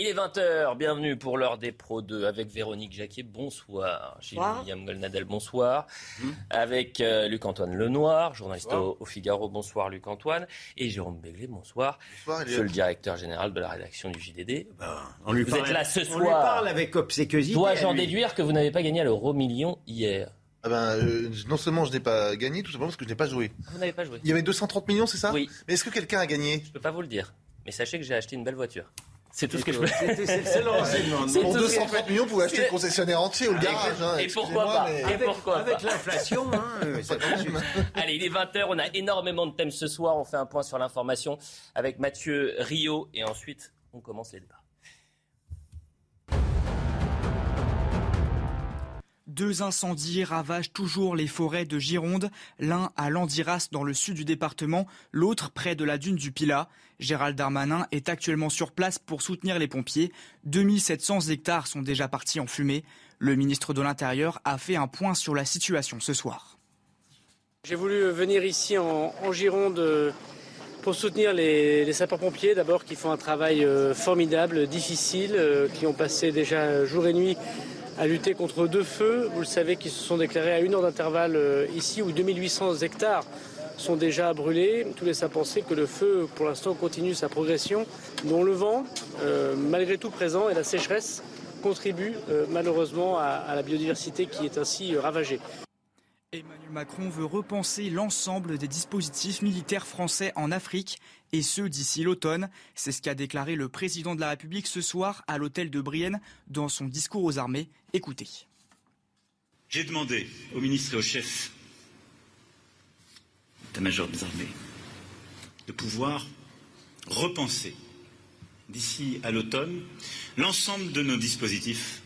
Il est 20h, bienvenue pour l'heure des Pro 2 avec Véronique Jacquier, bonsoir. Gilles William Golnadel, bonsoir. Mmh. Avec euh, Luc-Antoine Lenoir, journaliste au, Figaro, bonsoir Luc-Antoine. Et Jérôme Béglé, bonsoir. Bonsoir, Monsieur le directeur général de la rédaction du JDD. Ben, on lui vous êtes là ce soir. On lui parle avec obséquiosité. Dois-je en déduire que vous n'avez pas gagné à l'euro million hier? Ah ben, euh, non seulement je n'ai pas gagné, tout simplement parce que je n'ai pas joué. Vous n'avez pas joué Il y avait 230 millions, c'est ça? Oui. Mais est-ce que quelqu'un a gagné? Je ne peux pas vous le dire. Mais sachez que j'ai acheté une belle voiture. C'est tout ce que je peux. C'est le renseignement. Pour 230 millions, vous pouvez acheter le concessionnaire entier ou le garage. Hein, et pourquoi pas Et pourquoi Avec l'inflation, hein, Allez, il est 20h, on a énormément de thèmes ce soir. On fait un point sur l'information avec Mathieu Rio et ensuite on commence les débats. Deux incendies ravagent toujours les forêts de Gironde, l'un à Landiras dans le sud du département, l'autre près de la dune du Pilat. Gérald Darmanin est actuellement sur place pour soutenir les pompiers. 2700 hectares sont déjà partis en fumée. Le ministre de l'Intérieur a fait un point sur la situation ce soir. J'ai voulu venir ici en, Gironde pour soutenir les, sapeurs-pompiers, d'abord qui font un travail euh, formidable, difficile, euh, qui ont passé déjà jour et nuit à lutter contre deux feux, vous le savez, qui se sont déclarés à une heure d'intervalle euh, ici, où 2800 hectares sont déjà brûlés. Tout laisse à penser que le feu, pour l'instant, continue sa progression, dont le vent, euh, malgré tout présent, et la sécheresse contribuent euh, malheureusement à, la biodiversité qui est ainsi ravagée. Emmanuel Macron veut repenser l'ensemble des dispositifs militaires français en Afrique et ce d'ici l'automne. C'est ce qu'a déclaré le président de la République ce soir à l'hôtel de Brienne dans son discours aux armées. Écoutez. J'ai demandé au ministre et au chef d'état-major des armées de pouvoir repenser d'ici à l'automne l'ensemble de nos dispositifs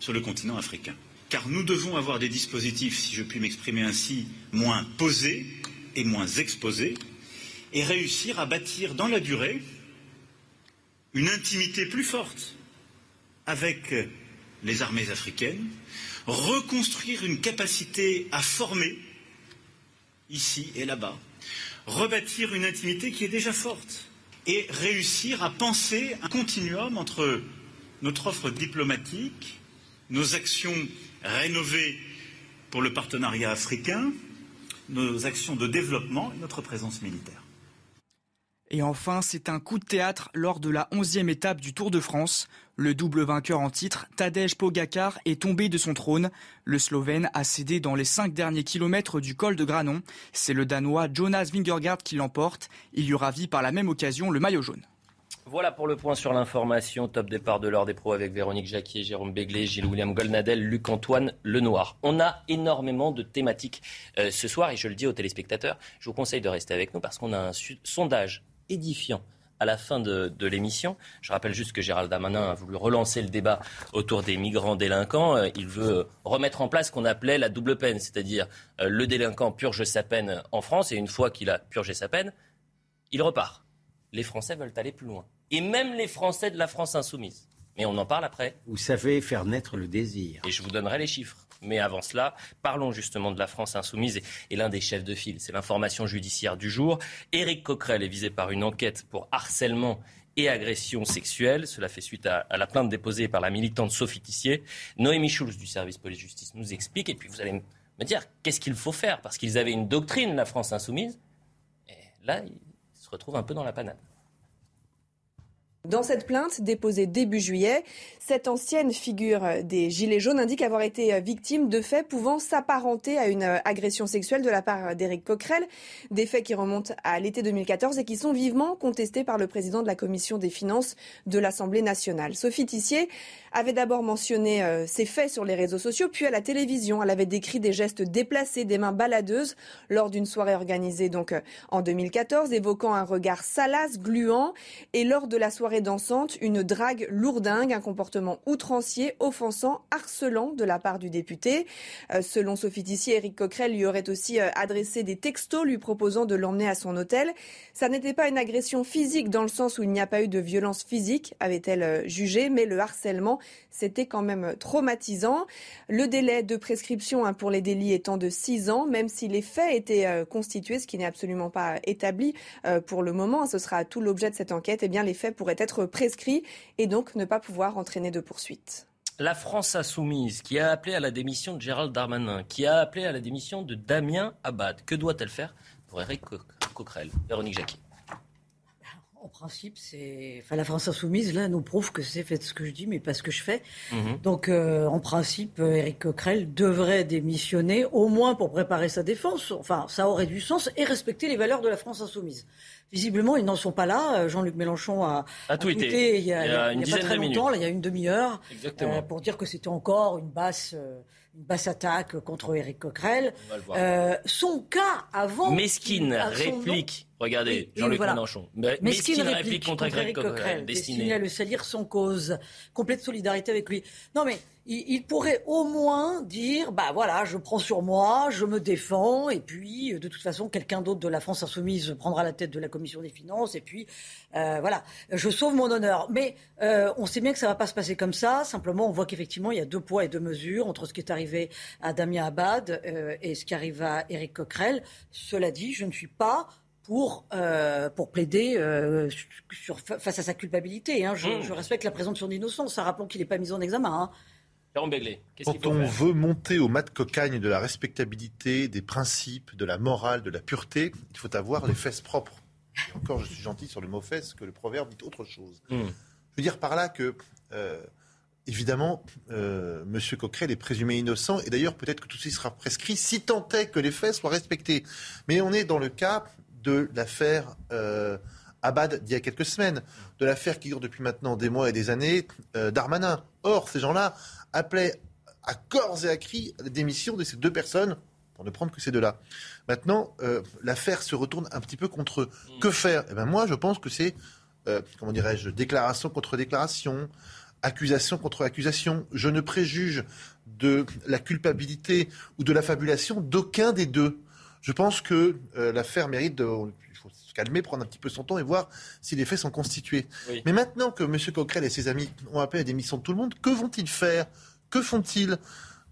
sur le continent africain. Car nous devons avoir des dispositifs, si je puis m'exprimer ainsi, moins posés et moins exposés, et réussir à bâtir dans la durée une intimité plus forte avec les armées africaines, reconstruire une capacité à former ici et là-bas, rebâtir une intimité qui est déjà forte et réussir à penser un continuum entre notre offre diplomatique, nos actions rénover pour le partenariat africain nos actions de développement et notre présence militaire. Et enfin, c'est un coup de théâtre lors de la onzième étape du Tour de France. Le double vainqueur en titre, Tadej Pogacar, est tombé de son trône. Le Slovène a cédé dans les cinq derniers kilomètres du col de Granon. C'est le Danois Jonas Vingegaard qui l'emporte. Il y ravit par la même occasion le maillot jaune. Voilà pour le point sur l'information. Top départ de l'heure des pros avec Véronique Jacquier, Jérôme Béglé, Gilles-William Golnadel, Luc-Antoine Lenoir. On a énormément de thématiques euh, ce soir et je le dis aux téléspectateurs, je vous conseille de rester avec nous parce qu'on a un sondage édifiant à la fin de, l'émission. Je rappelle juste que Gérald Damanin a voulu relancer le débat autour des migrants délinquants. Euh, il veut remettre en place ce qu'on appelait la double peine, c'est-à-dire euh, le délinquant purge sa peine en France et une fois qu'il a purgé sa peine, il repart les Français veulent aller plus loin. Et même les Français de la France insoumise. Mais on en parle après. Vous savez faire naître le désir. Et je vous donnerai les chiffres. Mais avant cela, parlons justement de la France insoumise et, l'un des chefs de file, c'est l'information judiciaire du jour. Éric Coquerel est visé par une enquête pour harcèlement et agression sexuelle. Cela fait suite à, la plainte déposée par la militante Sophie Tissier. Noémie Schulz du service police-justice nous explique. Et puis vous allez me dire qu'est-ce qu'il faut faire? Parce qu'ils avaient une doctrine, la France insoumise. Et là, retrouve un peu dans la panade. Dans cette plainte déposée début juillet, cette ancienne figure des Gilets jaunes indique avoir été victime de faits pouvant s'apparenter à une agression sexuelle de la part d'Éric Coquerel, des faits qui remontent à l'été 2014 et qui sont vivement contestés par le président de la commission des finances de l'Assemblée nationale. Sophie Tissier avait d'abord mentionné euh, ces faits sur les réseaux sociaux, puis à la télévision. Elle avait décrit des gestes déplacés, des mains baladeuses lors d'une soirée organisée donc euh, en 2014, évoquant un regard salace, gluant, et lors de la soirée dansante, une drague lourdingue, un comportement outrancier, offensant, harcelant de la part du député. Euh, selon Sophie Tissier, Éric Coquerel lui aurait aussi adressé des textos lui proposant de l'emmener à son hôtel. Ça n'était pas une agression physique dans le sens où il n'y a pas eu de violence physique, avait-elle jugé, mais le harcèlement c'était quand même traumatisant. Le délai de prescription hein, pour les délits étant de 6 ans, même si les faits étaient euh, constitués, ce qui n'est absolument pas établi euh, pour le moment, ce sera tout l'objet de cette enquête, eh bien les faits pourraient être prescrit et donc ne pas pouvoir entraîner de poursuites. La France insoumise, qui a appelé à la démission de Gérald Darmanin, qui a appelé à la démission de Damien Abad, que doit-elle faire pour Eric Coquerel? Véronique Jacquet. En principe, c'est. Enfin, la France insoumise, là, nous prouve que c'est fait ce que je dis, mais pas ce que je fais. Mhm. Donc, euh, en principe, euh, Éric Coquerel devrait démissionner, au moins pour préparer sa défense. Enfin, ça aurait du sens et respecter les valeurs de la France insoumise. Visiblement, ils n'en sont pas là. Euh, Jean-Luc Mélenchon a, A tweeté. il y a, Il y a il une y a dizaine pas très longtemps, là, il y a une demi-heure, Exactement. euh, pour dire que c'était encore une basse, euh, une basse attaque contre Éric Coquerel. On va le voir. Son cas avant. Mesquine réplique. Regardez, Oui, Jean-Luc voilà. Mélenchon. Mais- Mesquine Mesquine réplique contre Eric Éric Coquerel, à le salir sans cause. Complète solidarité avec lui. Non mais il, il pourrait au moins dire, bah voilà, je prends sur moi, je me défends, et puis euh, de toute façon, quelqu'un d'autre de la France insoumise prendra la tête de la commission des finances, et puis euh, voilà, je sauve mon honneur. Mais euh, on sait bien que ça va pas se passer comme ça. Simplement, on voit qu'effectivement, il y a deux poids et deux mesures entre ce qui est arrivé à Damien Abad euh, et ce qui arrive à Éric Coquerel. Cela dit, je ne suis pas pour, euh, pour plaider euh, sur, face à sa culpabilité. hein. Je, Mmh. je respecte la présomption d'innocence. Ça, rappelons qu'il n'est pas mis en examen. hein. Quand on veut monter au mat de cocagne de la respectabilité, des principes, de la morale, de la pureté, il faut avoir les fesses propres. Et encore, je suis gentil sur le mot fesses, que le proverbe dit autre chose. Hmm. Je veux dire par là que, euh, évidemment, euh, M. Coquerel est présumé innocent, et d'ailleurs, peut-être que tout ceci sera prescrit, si tant est que les faits soient respectés. Mais on est dans le cas de l'affaire euh, Abad d'il y a quelques semaines, de l'affaire qui dure depuis maintenant des mois et des années, euh, Darmanin. Or, ces gens-là appelaient à corps et à cri la démission de ces deux personnes, pour ne prendre que ces deux-là. Maintenant, euh, l'affaire se retourne un petit peu contre eux. Que faire? Eh ben moi, je pense que c'est, comment dirais-je, déclaration contre déclaration, accusation contre accusation. Je ne préjuge de la culpabilité ou de la fabulation d'aucun des deux. Je pense que euh, l'affaire mérite de... Il faut se calmer, prendre un petit peu son temps et voir si les faits sont constitués. Oui. Mais maintenant que M. Coquerel et ses amis ont appelé à la démission de tout le monde, que vont-ils faire? Que font-ils?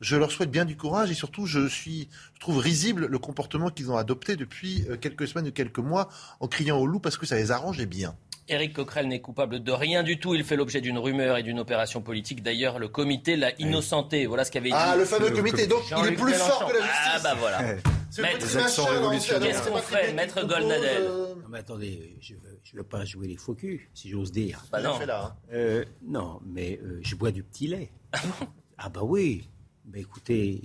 Je leur souhaite bien du courage et surtout, je, suis, je trouve risible le comportement qu'ils ont adopté depuis euh, quelques semaines ou quelques mois en criant au loup parce que ça les arrangeait bien. Éric Coquerel n'est coupable de rien du tout. Il fait l'objet d'une rumeur et d'une opération politique. D'ailleurs, le comité l'a innocenté. Voilà ce qu'avait dit. Ah, le fameux le comité, donc il est plus fort que la justice. Ah bah voilà. Maître- petit machin, sait, Qu'est-ce qu'on fait, Maître propose, Golnadel euh, Non, mais attendez, je ne veux, pas jouer les faux culs, si j'ose dire. Bah non. là, hein. Euh, non, mais euh, je bois du petit lait. ah bah oui. Mais écoutez,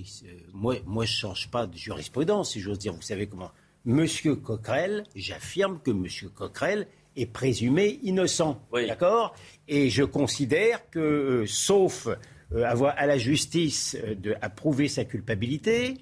moi, moi je change pas de jurisprudence, si j'ose dire. Vous savez comment Monsieur Coquerel, j'affirme que Monsieur Coquerel est présumé innocent. Oui. D'accord? Et je considère que, euh, sauf euh, avoir à la justice euh, de approuver sa culpabilité,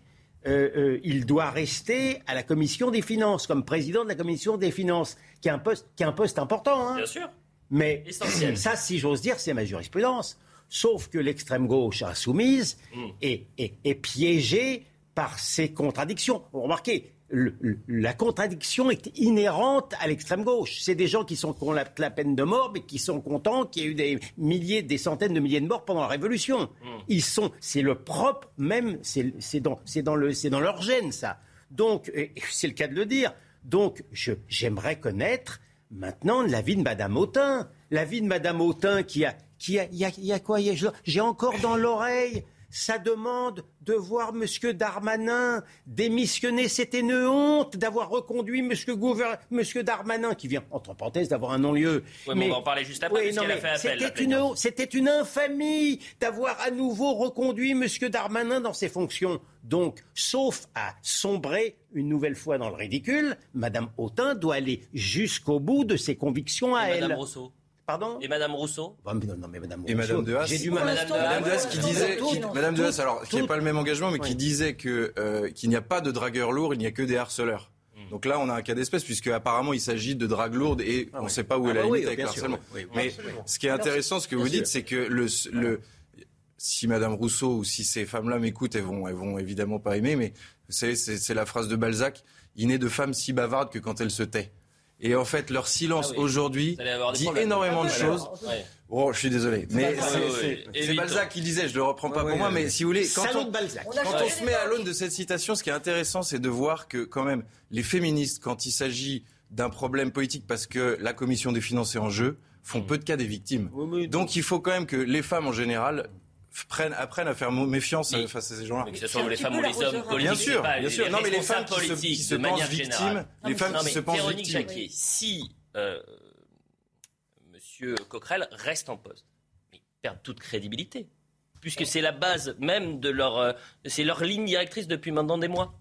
euh, euh, il doit rester à la commission des finances, comme président de la commission des finances, qui est un poste, qui est un poste important. hein. Bien sûr. Mais Essentiel. ça, si j'ose dire, c'est ma jurisprudence. Sauf que l'extrême gauche insoumise Mm. est, est- est piégée par ces contradictions. Vous remarquez, le- le- la contradiction est inhérente à l'extrême gauche. C'est des gens qui sont qui ont la, la peine de mort, mais qui sont contents qu'il y ait eu des milliers, des centaines de milliers de morts pendant la Révolution. Ils sont, c'est le propre même, c'est dans, le, c'est dans leur gène ça. Donc, c'est le cas de le dire. Donc, j'aimerais connaître maintenant l'avis de Madame Autain. L'avis de Madame Autain qui a, qui a, il y a, y a quoi? J'ai encore dans l'oreille sa demande de voir Monsieur Darmanin démissionner. C'était une honte d'avoir reconduit Monsieur Darmanin, qui vient, entre parenthèses, d'avoir un non-lieu. Oui, mais on va en parler juste après, a fait appel, C'était une, plaignante. c'était une infamie d'avoir à nouveau reconduit Monsieur Darmanin dans ses fonctions. Donc, sauf à sombrer une nouvelle fois dans le ridicule, Madame Autain doit aller jusqu'au bout de ses convictions à Et elle. Madame Rousseau. Pardon Et Madame Rousseau Bah, mais non, non, mais Madame Et Rousseau, Madame de Haas J'ai du mal. Madame de Haas. Madame de Haas qui disait, qui- Madame de Haas, alors qui tout- pas le même engagement, mais Oui. qui disait que euh, qu'il n'y a pas de dragueurs lourds, il n'y a que des harceleurs. Hmm. Donc là, on a un cas d'espèce puisque apparemment il s'agit de drague lourde et on ne oui. sait pas où est Ah la bah limite oui, avec le sûr, harcèlement. oui, oui, Mais absolument. ce qui est intéressant, ce que Bien vous sûr. dites, c'est que le, le si Madame Rousseau ou si ces femmes-là m'écoutent, elles vont, elles vont évidemment pas aimer. Mais vous savez, c'est c'est la phrase de Balzac il n'est de femmes si bavardes que quand elles se taient. Et en fait, leur silence Ah oui. aujourd'hui dit problèmes. énormément de Ouais. choses. Ouais. Oh, je suis désolé. Mais c'est-. Balzac qui disait, je le reprends pas Ouais, pour moi, mais si vous voulez, quand Salaud on, Balzac. Quand on se met à l'aune de cette citation, ce qui est intéressant, c'est de voir que quand même les féministes, quand il s'agit d'un problème politique parce que la commission des finances est en jeu, font Mm. peu de cas des victimes. Donc il faut quand même que les femmes en général prennent, apprennent à faire méfiance Mais- euh, face à ces gens-là. Que ce soit les femmes ou les hommes politiques, Bien sûr, pas bien sûr. Non, mais les femmes qui se, politiques, qui se de pensent manière victimes, générale. les femmes Non, qui se pensent Véronique victimes. Jacquier, si euh, Monsieur Coquerel reste en poste, mais ils perdent toute crédibilité, puisque c'est la base même de leur, euh, c'est leur ligne directrice depuis maintenant des mois.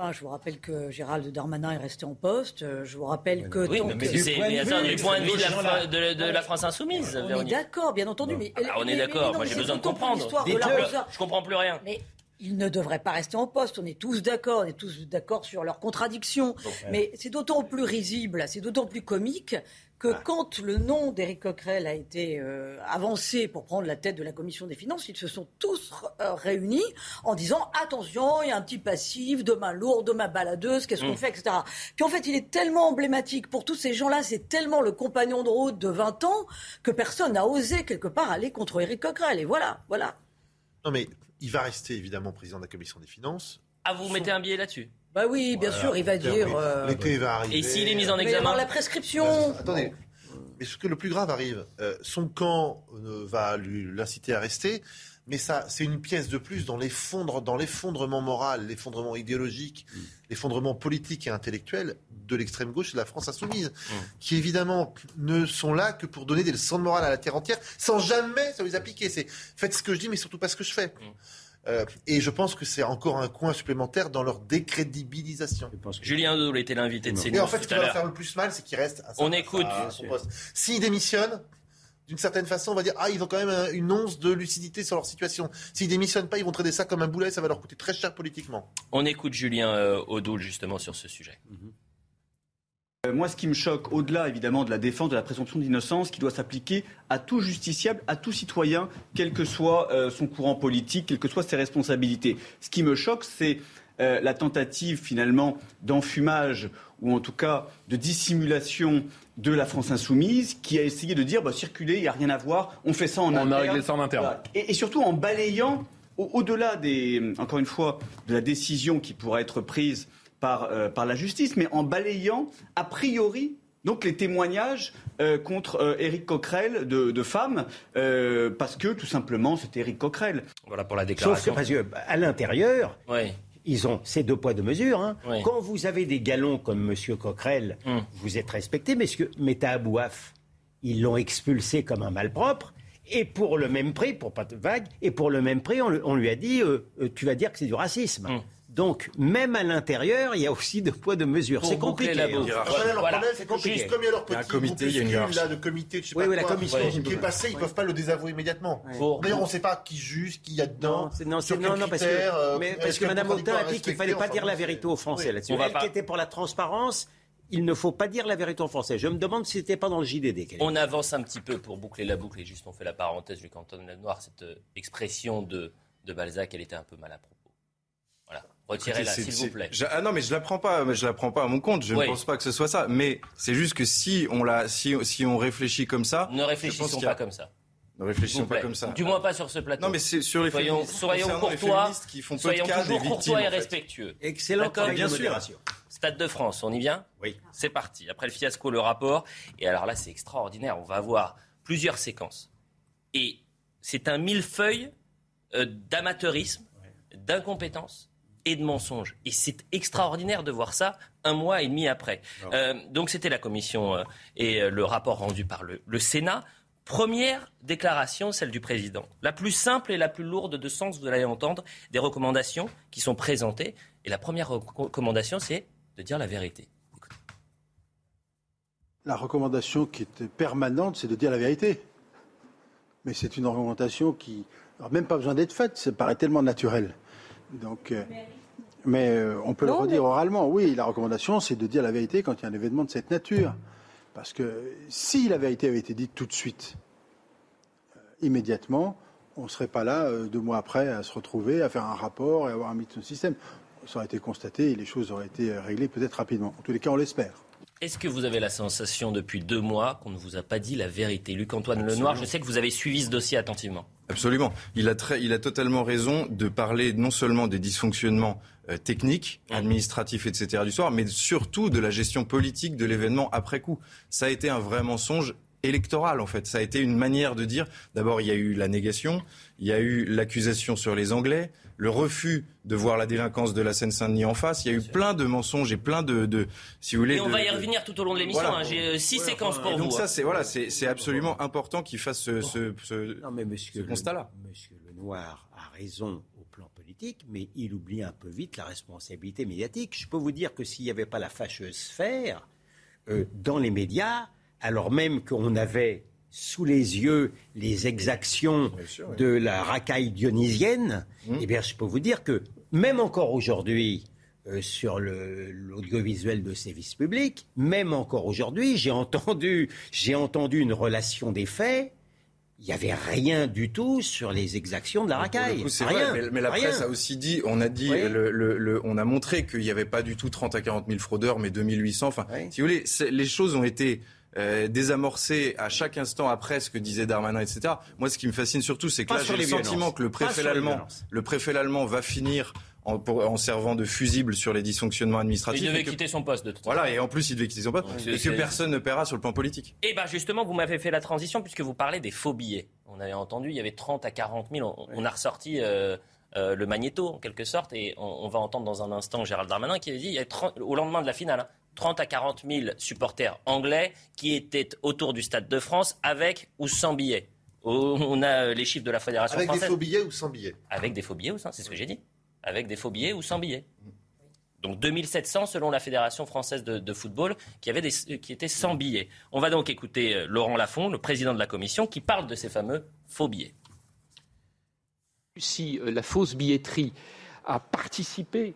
Enfin, je vous rappelle que Gérald Darmanin est resté en poste. Euh, Je vous rappelle que. Oui, mais, c'est- point de mais vue, attends, les points de vue de la, France insoumise, On est d'accord, bien entendu, mais Ah, on est d'accord. Moi, j'ai besoin de comprendre. Je je comprends plus rien. Mais ils ne devraient pas rester en poste. On est tous d'accord, on est tous d'accord sur leurs contradictions. Mais c'est d'autant plus risible, c'est d'autant plus comique que quand le nom d'Éric Coquerel a été euh, avancé pour prendre la tête de la commission des finances, ils se sont tous euh, réunis en disant attention, il y a un petit passif, de main lourde, de main baladeuse, qu'est-ce qu'on Mm. fait, etc. Puis en fait, il est tellement emblématique pour tous ces gens-là, c'est tellement le compagnon de route de 20 ans que personne n'a osé quelque part aller contre Éric Coquerel. Et voilà, voilà. Non, mais il va rester évidemment président de la commission des finances. Ah, vous mettez un billet là-dessus? Bah oui, bien Voilà. sûr, il va dire. euh, L'été va arriver. Et s'il est mis en y avoir examen la prescription. Attendez. Mais ce que le plus grave arrive, euh, son camp euh, va lui- l'inciter à rester, mais ça, c'est une pièce de plus dans l'effondre- dans l'effondrement moral, l'effondrement idéologique, l'effondrement politique et intellectuel de l'extrême gauche et de la France insoumise, qui évidemment ne sont là que pour donner des leçons de morale à la terre entière, sans jamais se les appliquer. C'est faites ce que je dis, mais surtout pas ce que je fais. Euh, et je pense que c'est encore un coin supplémentaire dans leur décrédibilisation. Je pense que- Julien Doul était l'invité de Et CNews en fait, ce qui va leur faire le plus mal, c'est qu'ils restent à, On écoute. à son poste. S'ils démissionnent, d'une certaine façon, on va dire ah ils ont quand même un- une once de lucidité sur leur situation. S'ils démissionnent pas, ils vont traiter ça comme un boulet, ça va leur coûter très cher politiquement. On écoute Julien euh, Audoul justement sur ce sujet. Euh, Moi, ce qui me choque, au-delà évidemment de la défense de la présomption d'innocence, qui doit s'appliquer à tout justiciable, à tout citoyen, quel que soit euh, son courant politique, quelles que soient ses responsabilités. Ce qui me choque, c'est euh, la tentative finalement d'enfumage ou en tout cas de dissimulation de la France insoumise, qui a essayé de dire bah, circuler, il n'y a rien à voir, on fait ça en On a interne. réglé ça en interne. Voilà. Et, et surtout en balayant, au- au-delà des, encore une fois, de la décision qui pourra être prise par, euh, par la justice, mais en balayant a priori donc les témoignages euh, contre euh, Éric Coquerel de, de femmes, euh, parce que tout simplement c'était Éric Coquerel. Voilà pour la Sauf que déclaration. parce que, à l'intérieur, Oui. ils ont ces deux poids deux mesures. hein. Oui. Quand vous avez des galons comme M. Coquerel, Hum. vous êtes respecté, mais Meta Abouaf, ils l'ont expulsé comme un malpropre. Et pour le même prix, pour pas de vague, et pour le même prix, on, le- on lui a dit tu vas dire que c'est du racisme. Hum. Donc, même à l'intérieur, il y a aussi deux poids deux mesures. C'est compliqué. la hein. Voilà. c'est compliqué. Comme il y a leur Il y a un petit comité, il y a une là de comité, je sais Oui, pas oui, la quoi, commission, ouais, qui est tout. passé, ils peuvent pas le désavouer immédiatement. D'ailleurs, on ne sait pas qui juge, qui y a dedans. Non, sur non, non, parce critères, que, euh, mais- parce que Mme Autain a dit qu'il respecté, fallait pas enfin, dire la vérité aux Français oui. là-dessus. Elle pas- qui était pour la transparence, il ne faut pas dire la vérité aux Français. Je me demande si c'était pas dans le JDD. qu'elle On avance un petit peu pour boucler la boucle et juste on fait la parenthèse du canton de la Noire. Cette euh, expression de, de Balzac, elle était un peu mal à propos. Voilà. Retirez-la, s'il vous plaît. je- ah non, mais je la prends pas, je la prends pas à mon compte. Je Oui. ne pense pas que ce soit ça. Mais c'est juste que si on la, si, si on réfléchit comme ça, Ne réfléchissons a- pas comme ça. ne réfléchissons pas comme ça. Du moins pas sur ce plateau. Non, mais c'est sur les Soyons- féministes, soyons les courtois, qui font peu Soyons de cas des toujours victimes. courtois et en fait. respectueux. Excellent bien sûr. Stade de France, on y vient Oui. C'est parti. Après le fiasco, le rapport. Et alors là, c'est extraordinaire. On va avoir plusieurs séquences. Et c'est un millefeuille euh, d'amateurisme, d'incompétence et de mensonges. Et c'est extraordinaire de voir ça un mois et demi après. Euh, donc c'était la commission euh, et euh, le rapport rendu par le, le Sénat. Première déclaration, celle du président. La plus simple et la plus lourde de sens, vous allez entendre, des recommandations qui sont présentées. Et la première recommandation, c'est de dire la vérité. La recommandation qui est permanente, c'est de dire la vérité. Mais c'est une recommandation qui n'a même pas besoin d'être faite, ça paraît tellement naturel. Donc, euh, mais euh, on peut Non, le redire mais- oralement. Oui, la recommandation, c'est de dire la vérité quand il y a un événement de cette nature. Parce que si la vérité avait été dite tout de suite, euh, immédiatement, on ne serait pas là euh, deux mois après à se retrouver, à faire un rapport et à avoir un mis de système. Ça aurait été constaté et les choses auraient été réglées peut-être rapidement. En tous les cas, on l'espère. Est-ce que vous avez la sensation depuis deux mois qu'on ne vous a pas dit la vérité? Luc-Antoine Lenoir, je sais que vous avez suivi ce dossier attentivement. Absolument. Il a, très, il a totalement raison de parler non seulement des dysfonctionnements euh, techniques, administratifs, etc. du soir, mais surtout de la gestion politique de l'événement après coup. Ça a été un vrai mensonge électorale en fait. Ça a été une manière de dire, d'abord il y a eu la négation, il y a eu l'accusation sur les Anglais, le refus de voir la délinquance de la Seine-Saint-Denis en face. Il y a eu plein de mensonges et plein de, de si vous voulez. Et on de- va y revenir tout au long de l'émission. Voilà. hein. J'ai euh, six séquences pour Et donc vous. ça, hein. c'est voilà, c'est c'est absolument important qu'il fasse ce, ce, ce- Non, mais monsieur, ce constat-là. Le, monsieur Lenoir a raison au plan politique, mais il oublie un peu vite la responsabilité médiatique. Je peux vous dire que s'il n'y avait pas la fâcheuse sphère euh, dans les médias, alors même qu'on avait sous les yeux les exactions sûr, oui. de la racaille dionysienne, eh bien, je peux vous dire que même encore aujourd'hui, euh, sur l'audiovisuel de service public, même encore aujourd'hui, j'ai entendu, entendu une relation des faits. Il n'y avait rien du tout sur les exactions de la racaille. coup, rien, vrai, mais, mais la rien. presse a aussi dit, on a dit, Oui. le- le- le- on a montré qu'il n'y avait pas du tout 30 à 40 000 fraudeurs, mais 2800. Enfin, Oui. si vous voulez, les choses ont été euh, désamorcées à chaque instant après ce que disait Darmanin, etc. Moi, ce qui me fascine surtout, c'est que Pas là, j'ai le les sentiment que le préfet allemand, le préfet allemand va finir en, pour- en servant de fusible sur les dysfonctionnements administratifs. Il devait que- quitter son poste de toute façon. Voilà, et en plus, il devait quitter son poste, Donc, et que personne ne paiera sur le plan politique. Et bien justement, vous m'avez fait la transition puisque vous parlez des faux billets. On avait entendu, il y avait 30 à 40 000. On, on a ressorti euh, euh, le magnéto en quelque sorte et on, on va entendre dans un instant Gérald Darmanin qui avait dit il y a 30 au lendemain de la finale, hein, 30 à 40 000 supporters anglais qui étaient autour du Stade de France avec ou sans billets. On a euh, les chiffres de la Fédération Avec des française. faux billets ou sans billets Avec des faux billets ou sans, c'est ce que j'ai dit. Avec des faux billets ou sans billets. Donc 2700 selon la Fédération française de, de football qui, avait des, qui étaient sans billets. On va donc écouter euh, Laurent Lafont, le président de la commission, qui parle de ces fameux faux billets. Si euh, la fausse billetterie a participé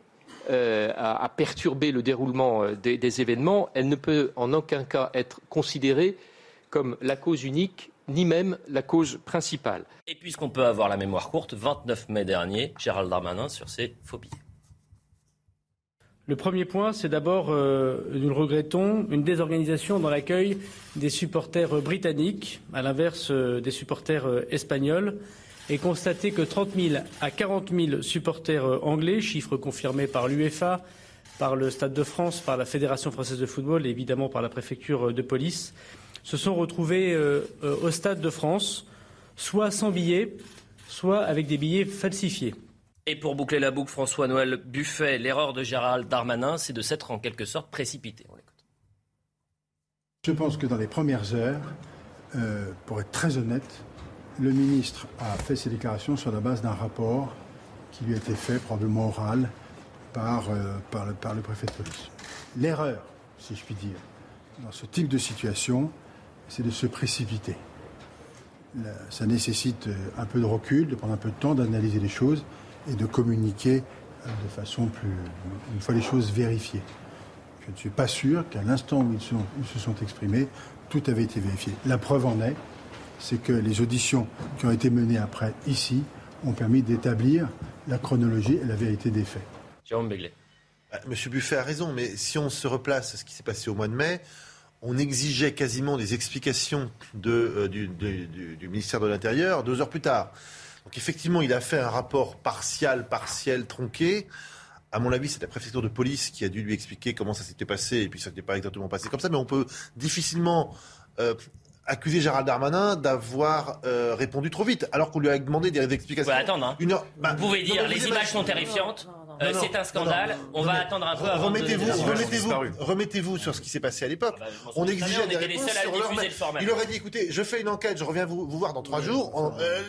euh, à, à perturber le déroulement euh, des, des événements, elle ne peut en aucun cas être considérée comme la cause unique, ni même la cause principale. Et puisqu'on peut avoir la mémoire courte, 29 mai dernier, Gérald Darmanin sur ces faux billets. Le premier point, c'est d'abord, euh, nous le regrettons, une désorganisation dans l'accueil des supporters britanniques, à l'inverse euh, des supporters euh, espagnols, et constater que 30 000 à 40 000 supporters euh, anglais, chiffre confirmé par l'UEFA, par le Stade de France, par la Fédération française de football et évidemment par la préfecture euh, de police, se sont retrouvés euh, au Stade de France, soit sans billets, soit avec des billets falsifiés. Et pour boucler la boucle, François-Noël Buffet, l'erreur de Gérald Darmanin, c'est de s'être en quelque sorte précipité. On. Je pense que dans les premières heures, euh, pour être très honnête, le ministre a fait ses déclarations sur la base d'un rapport qui lui a été fait, probablement oral, par, euh, le, préfet de police. L'erreur, si je puis dire, dans ce type de situation, c'est de se précipiter. Ça nécessite euh, un peu de recul, de prendre un peu de temps, d'analyser les choses et de communiquer euh, de façon plus. une fois les choses vérifiées. Je ne suis pas sûr qu'à l'instant où ils se sont exprimés, tout avait été vérifié. La preuve en est, c'est que les auditions qui ont été menées après ici ont permis d'établir la chronologie et la vérité des faits. Jérôme Béglé. Bah, Monsieur Buffet a raison, mais si on se replace à ce qui s'est passé au mois de mai, on exigeait quasiment des explications de, euh, du, de- du- du ministère de l'Intérieur deux heures plus tard. Donc effectivement, il a fait un rapport partial, partiel, tronqué. À mon avis, c'est la préfecture de police qui a dû lui expliquer comment ça s'était passé, et puis ça n'était pas exactement passé comme ça, mais on peut difficilement euh, accuser Gérald Darmanin d'avoir euh, répondu trop vite, alors qu'on lui a demandé des explications. Vous pouvez attendre, hein. Une heure- bah, Vous pouvez non, dire les images sont terrifiantes, euh, c'est un scandale, non. on va attendre un peu de Remettez-vous, remettez-vous, sur ce qui s'est passé à l'époque. bah, je m'en On exigeait des on réponses sur même. le. Il aurait dit, écoutez, je fais une enquête, je reviens vous, vous voir dans trois jours. On- euh,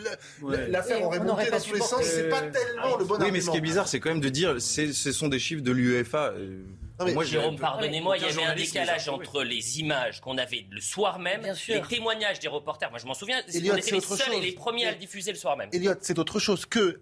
L'affaire aurait on monté dans tous les sens. C'est pas tellement le bon Oui, mais ce qui est argument. bizarre, c'est quand même de dire, ce sont des chiffres de l'UEFA. Non, mais moi, j'ai- Jérôme, pardonnez-moi, il y avait un décalage entre les images qu'on avait le soir même, sûr. les témoignages des reporters. Moi, je m'en souviens, Elliot, on était c'est les seuls et les premiers à le diffuser le soir même. Elliot, c'est autre chose que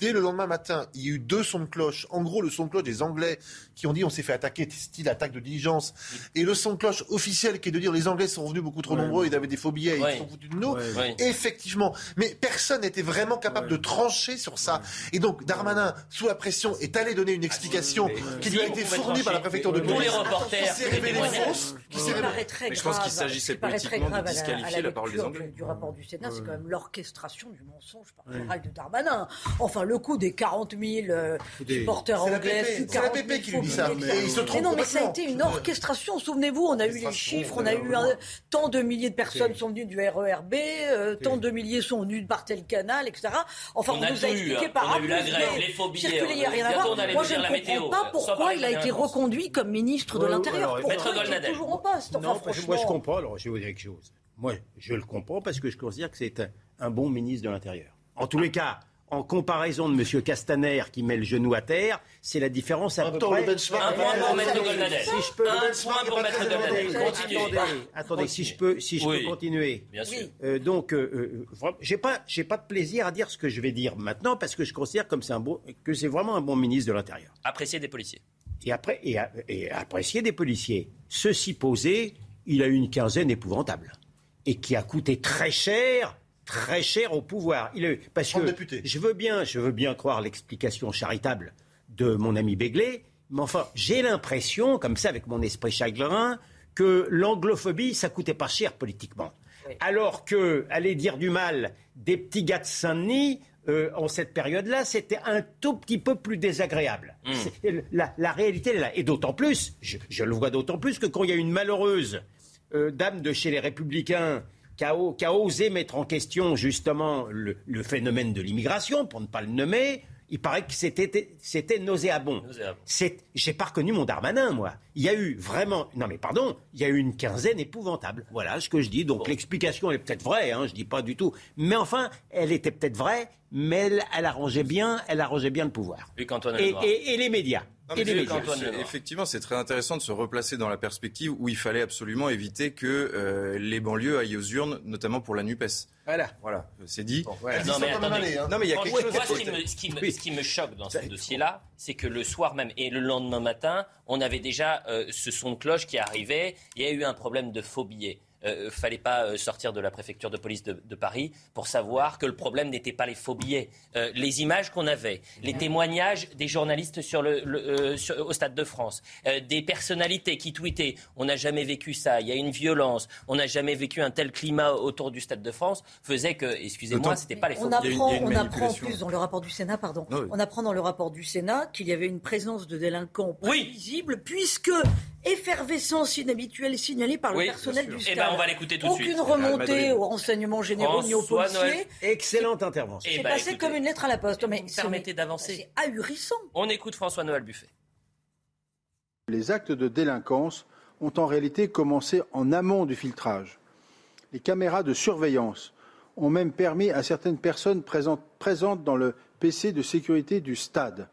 dès le lendemain matin, il y a eu deux sons de cloche. En gros, le son de cloche des Anglais qui ont dit on s'est fait attaquer, style attaque de diligence. Et le son de cloche officiel qui est de dire les Anglais sont revenus beaucoup trop nombreux, ils avaient des faux billets, et Ouais. ils sont foutus de nous. Oui. Effectivement. Mais personne n'était vraiment capable de trancher sur ça. Et donc, Darmanin, sous la pression, est allé donner une explication qui lui a été fournie par la préfecture de Pour les reporters, qui s'est révélée fausse. Je pense qu'il s'agissait politiquement de disqualifier la la parole des Anglais. du, du rapport du Sénat, c'est quand même l'orchestration du mensonge par de Darmanin. Enfin, le coup des 40 000 euh, supporters anglais. C'est la 40 000 PP qui lui dit ça. il se trompe Mais non, mais ça a été une orchestration. Souvenez-vous, on a eu les chiffres, on a eu un, tant de milliers de personnes sont venues du RERB, euh, tant de milliers sont venus par tel canal, etc. Enfin, On on, a nous a eu, expliqué hein. par On a A eu la plus les billets, Circuler, il y a rien à voir. Moi, je ne comprends pas sans pourquoi il a de été reconduit comme ministre de l'Intérieur. Pourquoi il est toujours en poste moi je comprends. Alors je vais vous dire quelque chose. Moi, je le comprends parce que je considère que c'est un, un bon ministre de l'Intérieur. En tous les cas, en comparaison de M. Castaner qui met le genou à terre, c'est la différence à peu près. Un point pour élevé. Golnadel. Si je peux, Un point pour très Golnadel. attendez, attendez, si je peux, si je Oui. peux continuer. Bien sûr. Euh, donc, euh, euh, j'ai pas, j'ai pas de plaisir à dire ce que je vais dire maintenant parce que je considère comme c'est un bon, que c'est vraiment un bon ministre de l'Intérieur. Apprécié des policiers. Et après, et, a- et apprécier des policiers. Ceci posé, il a eu une quinzaine épouvantable et qui a coûté très cher, très cher au pouvoir. Il a eu- parce 30 que députés. je veux bien, je veux bien croire l'explication charitable de mon ami Béglé, mais enfin, j'ai l'impression, comme ça, avec mon esprit chagrin, que l'anglophobie, ça coûtait pas cher politiquement. Alors que aller dire du mal des petits gars de Saint-Denis, euh, en cette période-là, c'était un tout petit peu plus désagréable. C'est- La, la réalité là. Et d'autant plus, je, je le vois d'autant plus que quand il y a une malheureuse euh, dame de chez les Républicains qui a, o- qui a osé mettre en question justement le, le phénomène de l'immigration, pour ne pas le nommer, il paraît que c'était c'était nauséabond. Nauséabond. C'est, j'ai pas reconnu mon Darmanin, moi. Il y a eu vraiment, non mais pardon, il y a eu une quinzaine épouvantable. Voilà ce que je dis. Donc l'explication est peut-être vraie, hein, je dis pas du tout. Mais enfin, elle était peut-être vraie, mais elle, elle arrangeait bien, elle arrangeait bien le pouvoir. Et les médias. Et les médias. Effectivement, c'est très intéressant de se replacer dans la perspective où il fallait absolument éviter que euh, les banlieues aillent aux urnes, notamment pour la NUPES. Voilà. Voilà, c'est dit. Non, mais attendez. aller, hein. Non, mais il y a quelque chose. moi, ce qui me, ce qui me- Oui. ce qui me choque dans ce dossier-là, c'est que le soir même et le lendemain matin, on avait déjà euh, ce son de cloche qui arrivait. Il y a eu un problème de faux billets. Euh, fallait pas euh, sortir de la préfecture de police de, de Paris pour savoir que le problème n'était pas les faux billets. Euh, les images qu'on avait, les témoignages des journalistes sur le, le- euh, sur- au Stade de France, euh, des personnalités qui tweetaient on n'a jamais vécu ça, il y a une violence, on n'a jamais vécu un tel climat autour du Stade de France, faisait que, excusez-moi, D'autant- c'était pas les faux On billets. On apprend plus dans le rapport du Sénat, pardon, oui. on apprend dans le rapport du Sénat qu'il y avait une présence de délinquants Oui. prévisibles, puisque effervescence inhabituelle signalée par Oui, le personnel du Eh stade. ben, on va l'écouter tout de suite. Aucune remontée aux renseignements généraux ni aux policiers. Excellente intervention. Eh C'est ben, passé écoutez, comme une lettre à la poste. Mais permettez d'avancer. C'est ahurissant. On écoute François-Noël Buffet. Les actes de délinquance ont en réalité commencé en amont du filtrage. Les caméras de surveillance ont même permis à certaines personnes présentes, présentes dans le PC de sécurité du stade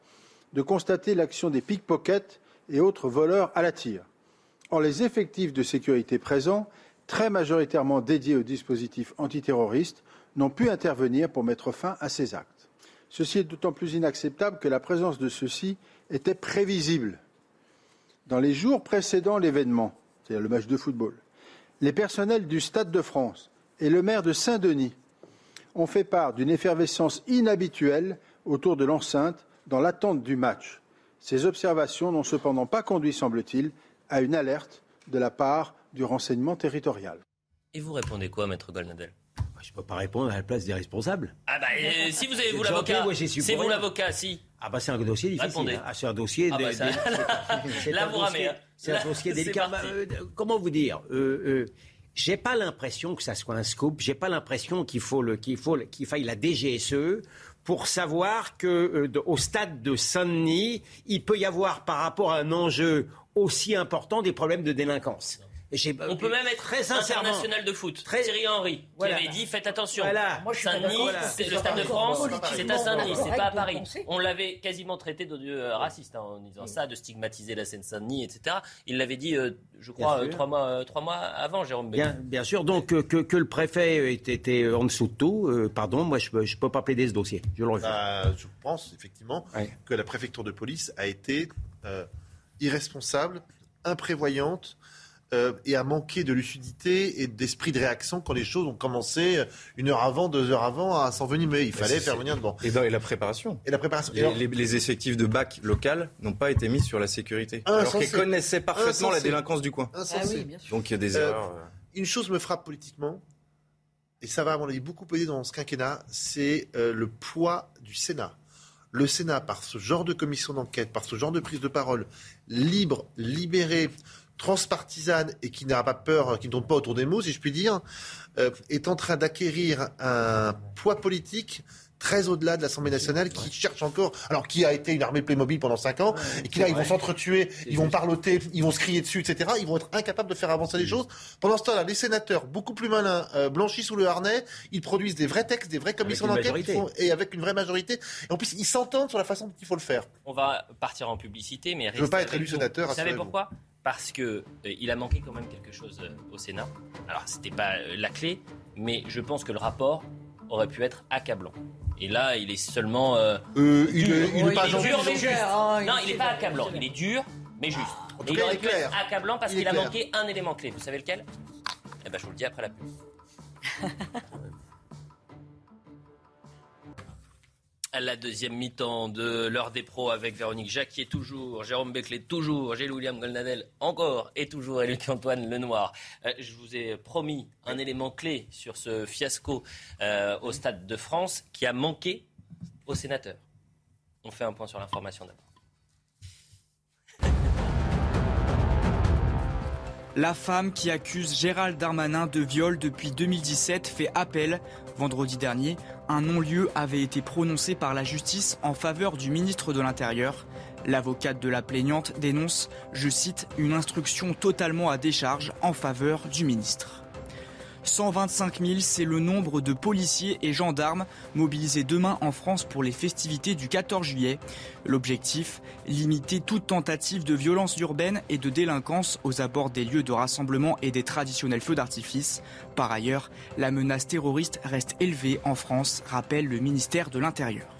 de constater l'action des pickpockets et autres voleurs à la tire. Or, les effectifs de sécurité présents, très majoritairement dédiés au dispositif antiterroriste, n'ont pu intervenir pour mettre fin à ces actes. Ceci est d'autant plus inacceptable que la présence de ceux-ci était prévisible. Dans les jours précédant l'événement, c'est-à-dire le match de football, les personnels du Stade de France et le maire de Saint-Denis ont fait part d'une effervescence inhabituelle autour de l'enceinte dans l'attente du match. Ces observations n'ont cependant pas conduit, semble-t-il, à une alerte de la part du renseignement territorial. Et vous répondez quoi, maître Golnadel Je ne peux pas répondre à la place des responsables. Ah bah, euh, si vous avez vous l'avocat, c'est vous l'avocat, si. Ah bah c'est un dossier difficile. Répondez. hein. Ah, c'est un dossier. Ah bah, ça- c'est- un vous dossier- ramez. C'est Là, un dossier c'est délicat. Bah, euh, comment vous dire euh, euh, J'ai pas l'impression que ça soit un scoop. J'ai pas l'impression qu'il faut le, qu'il faut qu'il faille la DGSE pour savoir que euh, au stade de Saint-Denis, il peut y avoir par rapport à un enjeu aussi important des problèmes de délinquance. On peut même être très sincèrement. international de foot. Très- Thierry Henry, qui Voilà. avait dit faites attention. Voilà. Saint-Denis, c'est le Stade de. France, c'est à Saint-Denis, c'est pas à Paris. On l'avait quasiment traité d'odieux euh, raciste hein, en disant ça, de stigmatiser la Seine-Saint-Denis, etc. Il l'avait dit, euh, je crois, Bien euh, sûr. trois, mois, euh, trois mois avant, Jérôme Béguin. Bien, bien sûr. Donc euh, que, que le préfet était, en dessous de tout, euh, pardon, moi je ne peux, pas plaider ce dossier. Je le refuse. Bah, je pense effectivement Ouais. que la préfecture de police a été euh, irresponsable, imprévoyante euh, et a manqué de lucidité et d'esprit de réaction quand les choses ont commencé une heure avant, deux heures avant à s'envenimer. Il fallait faire venir devant. Et, et la préparation. Et la préparation. Et Les, alors, les- les effectifs de bac local n'ont pas été mis sur la sécurité. Ah, alors qu'ils connaissaient parfaitement la délinquance du coin. Ah oui, bien sûr. Donc il y a des Euh, erreurs. euh. Une chose me frappe politiquement, et ça va à mon avis beaucoup aider dans ce quinquennat, c'est euh, le poids du Sénat. le Sénat, par ce genre de commission d'enquête, par ce genre de prise de parole libre, libérée, transpartisane et qui n'a pas peur, qui ne tourne pas autour des mots, si je puis dire, euh, est en train d'acquérir un poids politique très au-delà de l'Assemblée nationale qui cherche encore, alors qui a été une armée Playmobil pendant 5 ans, et qui là, ils vont s'entretuer, ils vont parloter, ils vont se crier dessus, etc. Ils vont être incapables de faire avancer les choses. Pendant ce temps-là, les sénateurs, beaucoup plus malins, euh, blanchis sous le harnais, ils produisent des vrais textes, des vraies commissions d'enquête, et avec une vraie majorité. Et en plus, ils s'entendent sur la façon dont il faut le faire. On va partir en publicité, mais Je veux pas être élu sénateur, Vous savez pourquoi? Parce que euh, il a manqué quand même quelque chose euh, au Sénat. Alors c'était pas euh, la clé, mais je pense que le rapport aurait pu être accablant. Et là, il est seulement. euh, Euh, il est- il est pas dur, mais juste. hein, non, il n'est pas accablant. Il est dur, mais juste. En tout Et il aurait il est pu clair. être accablant parce qu'il a manqué un élément clé. Vous savez lequel? Eh ben, je vous le dis après la pub. La deuxième mi-temps de l'heure des pros avec Véronique Jacquier toujours, Jérôme Beclet toujours, Gilles William Golnadel encore et toujours et Luc-Antoine Lenoir. Euh, je vous ai promis un élément clé sur ce fiasco euh, au Stade de France qui a manqué aux sénateurs. On fait un point sur l'information d'abord. La femme qui accuse Gérald Darmanin de viol depuis 2017 fait appel. Vendredi dernier, un non-lieu avait été prononcé par la justice en faveur du ministre de l'Intérieur. L'avocate de la plaignante dénonce, je cite, une instruction totalement à décharge en faveur du ministre. 125 000, c'est le nombre de policiers et gendarmes mobilisés demain en France pour les festivités du 14 juillet. L'objectif, limiter toute tentative de violence urbaine et de délinquance aux abords des lieux de rassemblement et des traditionnels feux d'artifice. Par ailleurs, la menace terroriste reste élevée en France, rappelle le ministère de l'Intérieur.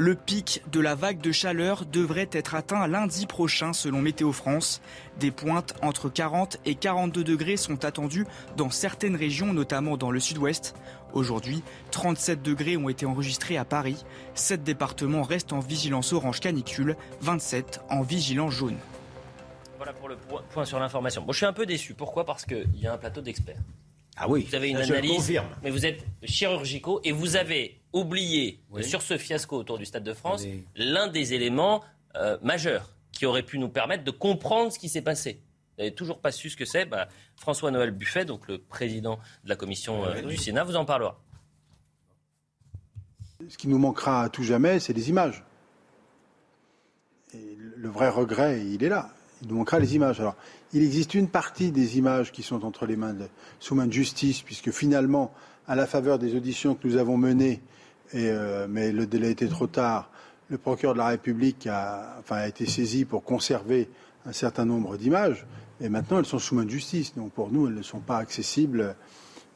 Le pic de la vague de chaleur devrait être atteint lundi prochain selon Météo France. Des pointes entre 40 et 42 degrés sont attendues dans certaines régions, notamment dans le sud-ouest. Aujourd'hui, 37 degrés ont été enregistrés à Paris. 7 départements restent en vigilance orange canicule, 27 en vigilance jaune. Voilà pour le point sur l'information. Bon, je suis un peu déçu. Pourquoi? Parce qu'il y a un plateau d'experts. Ah oui, Vous avez une analyse, confirme. mais vous êtes chirurgicaux et vous avez oublié Oui. sur ce fiasco autour du Stade de France Oui. l'un des éléments euh, majeurs qui aurait pu nous permettre de comprendre ce qui s'est passé. Vous n'avez toujours pas su ce que c'est. Bah, François-Noël Buffet, donc le président de la commission euh, du Sénat, vous en parlera. Ce qui nous manquera à tout jamais, c'est les images. Et le vrai regret, il est là. Il nous manquera les images. Alors, il existe une partie des images qui sont entre les mains de, sous main de justice, puisque finalement, à la faveur des auditions que nous avons menées, euh, mais le délai était trop tard, le procureur de la République a, enfin, a été saisi pour conserver un certain nombre d'images, et maintenant elles sont sous main de justice. Donc pour nous, elles ne sont pas accessibles.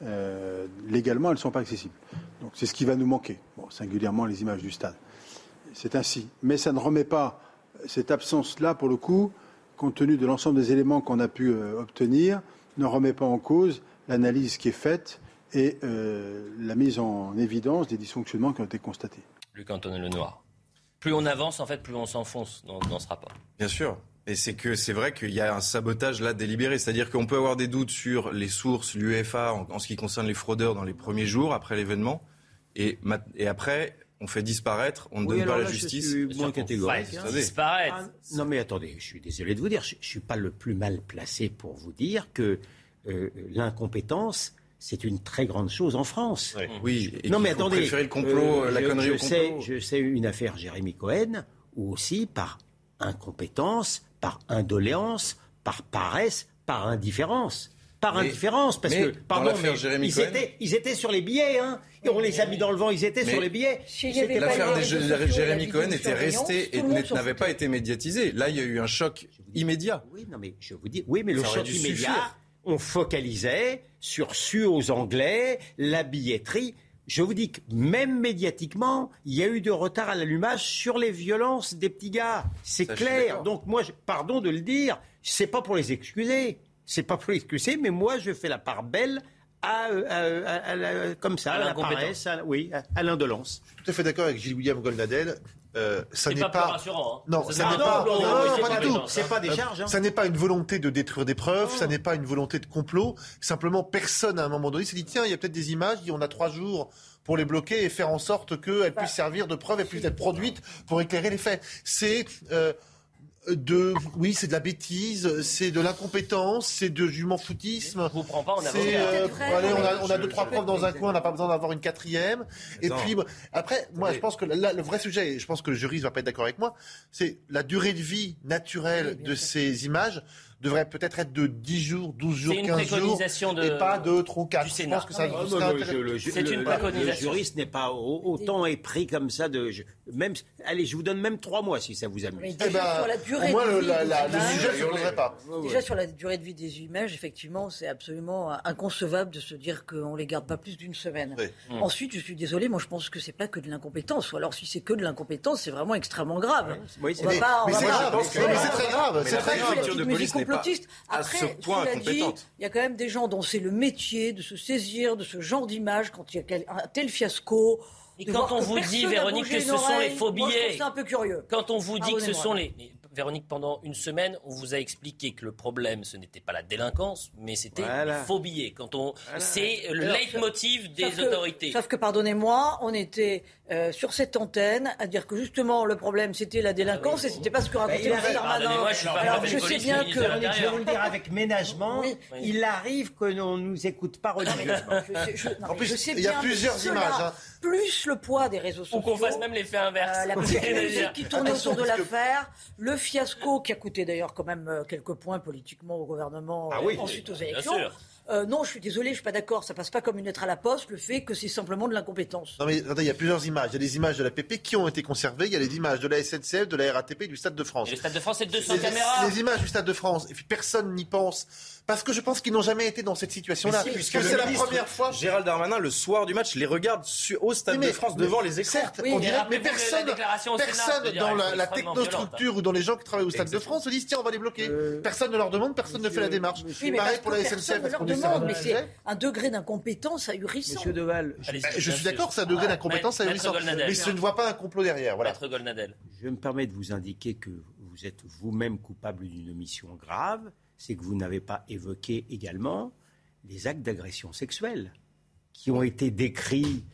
euh, légalement, elles ne sont pas accessibles. Donc c'est ce qui va nous manquer, singulièrement les images du stade. C'est ainsi. Mais ça ne remet pas cette absence-là, pour le coup, compte tenu de l'ensemble des éléments qu'on a pu euh, obtenir, ne remet pas en cause l'analyse qui est faite et euh, la mise en évidence des dysfonctionnements qui ont été constatés. Luc-Antoine Lenoir. Plus on avance, en fait, plus on s'enfonce dans, dans ce rapport. Bien sûr. Et c'est que c'est vrai qu'il y a un sabotage là délibéré. C'est-à-dire qu'on peut avoir des doutes sur les sources, l'UEFA, en, en ce qui concerne les fraudeurs dans les premiers jours après l'événement. Et, après, on fait disparaître, on ne Oui, donne pas alors la là, je justice. suis moins catégorique. hein. disparaître. Ah, non mais attendez, je suis désolé de vous dire, je ne suis pas le plus mal placé pour vous dire que euh, l'incompétence, c'est une très grande chose en France. Oui, et non mais faut attendez, préférer le complot, euh, la je- connerie je au sais, complot. je sais une affaire Jérémy Cohen où aussi par incompétence, par indolence, par paresse, par indifférence. Par Mais- indifférence, parce mais que, pardon, l'affaire mais Jérémy ils, Cohen- étaient, ils étaient sur les billets, hein. Et on les a mis dans le vent, ils étaient sur les billets. L'affaire la Jérémy Cohen était restée et n'avait pas été médiatisée. Là, il y a eu un choc immédiat. Oui, non, mais je vous dis, oui, mais le choc immédiat, suffire. On focalisait sur su aux Anglais, la billetterie. Je vous dis que même médiatiquement, il y a eu de retard à l'allumage sur les violences des petits gars. C'est clair. Donc moi, je- pardon de le dire, c'est pas pour les excuser. C'est pas pour les excuser, mais moi, je fais la part belle à, à- à- à la- comme ça, À à, la paresse, à- oui, à, à l'indolence. tout à fait d'accord avec Gilles William Goldnadel. Euh, ça n'est pas pas, plus rassurant, hein. Non, Ça ça n'est pas- pas. non, non, non, non, c'est pas pas du des tout. gens, C'est pas des charges, hein. Ça n'est pas une volonté de détruire des preuves. Ça n'est pas une volonté de complot. Simplement, personne à un moment donné s'est dit tiens, il y a peut-être des images. On a trois jours pour les bloquer et faire en sorte qu'elles puissent servir de preuve et puissent être produites pour éclairer les faits. C'est euh, de, oui, c'est de la bêtise, c'est de l'incompétence, c'est de jument foutisme. Je vous prends pas euh, allez, on a, on a je- deux trois preuves dans un coin, on n'a pas besoin d'avoir une quatrième. Et puis après, moi, je pense que là, le vrai sujet, et je pense que le juriste va pas être d'accord avec moi, c'est la durée de vie naturelle de ces images devrait peut-être être de 10 jours, 12 jours, C'est une 15 jours, préconisation de- et pas de trop 4. du Je Sénat. pense que ça serait Non, non, intéressant. je- le- le- le- Le juriste n'est pas au- autant épris comme ça de. je- même, allez, je vous donne même trois mois si ça vous amuse. Mais déjà, sur la durée moi, de le- vie la- des la- le images- sujet ne se poserait pas. Déjà sur la durée de vie des images, effectivement, c'est absolument inconcevable de se dire qu'on les garde pas plus d'une semaine. Oui. Mmh. Ensuite, je suis désolé, moi je pense que c'est pas que de l'incompétence. Ou alors si c'est que de l'incompétence, c'est vraiment extrêmement grave. Oui, On va mais- pas- on mais va c'est c'est très grave, c'est très grave. Complotiste. à Après, ce point incompétente. il y a quand même des gens dont c'est le métier de se saisir de ce genre d'image quand il y a quel- un tel fiasco. Et quand on vous dit, Véronique, que ce sont les faux billets. ça un peu curieux. Quand on vous dit que ce sont les. Véronique, pendant une semaine, on vous a expliqué que le problème, ce n'était pas la délinquance, mais c'était Voilà. les faux billets. Quand on, c'est le leitmotiv des Sauf que- autorités. Sauf que, pardonnez-moi, on était euh, sur cette antenne à dire que justement le problème c'était la délinquance et c'était pas ce que racontait arrive- Darmanin. Pardonnez-moi, je Alors sais bien que je vais vous le dire avec ménagement, Oui. il arrive que l'on ne nous écoute pas religieusement. je sais, je- non, En plus, je sais il y a plusieurs cela, images, hein. Plus le poids des réseaux sociaux. Ou qu'on fasse même l'effet inverse. Euh, la musique qui tournait Attention, autour de l'affaire, le fiasco qui a coûté d'ailleurs quand même euh, quelques points politiquement au gouvernement, Ah euh, oui, ensuite aux bien élections. sûr. Euh, non, je suis désolé, je suis pas d'accord. Ça passe pas comme une lettre à la poste. Le fait que c'est simplement de l'incompétence. Non mais attendez, il y a plusieurs images. Il y a des images de la PP qui ont été conservées. Il y a les images de la SNCF, de la RATP, du Stade de France. Et le Stade de France, c'est 200 les, caméras. les images du Stade de France. Et puis personne n'y pense. Parce que je pense qu'ils n'ont jamais été dans cette situation-là. Si, puisque c'est la première fois. Gérald Darmanin, le soir du match, les regarde au Stade Oui, mais- de France mais- devant les écrans. Certes, Oui, on mais dirait, mais personne, Sénat, dans la, technostructure ou dans les gens qui travaillent au Stade de. France se disent tiens, on va les bloquer. Euh, personne ne leur demande, personne ne fait la démarche. Oui, mais Pareil pour la SNCF, parce qu'on demande, un mais c'est un degré d'incompétence ahurissant. Monsieur Deval, Bah, Je suis d'accord, c'est un degré d'incompétence ahurissant. Mais je ne vois pas un complot derrière. Voilà. Je me permets de vous indiquer que vous êtes vous-même coupable d'une omission grave, c'est que vous n'avez pas évoqué également les actes d'agression sexuelle qui ont été décrits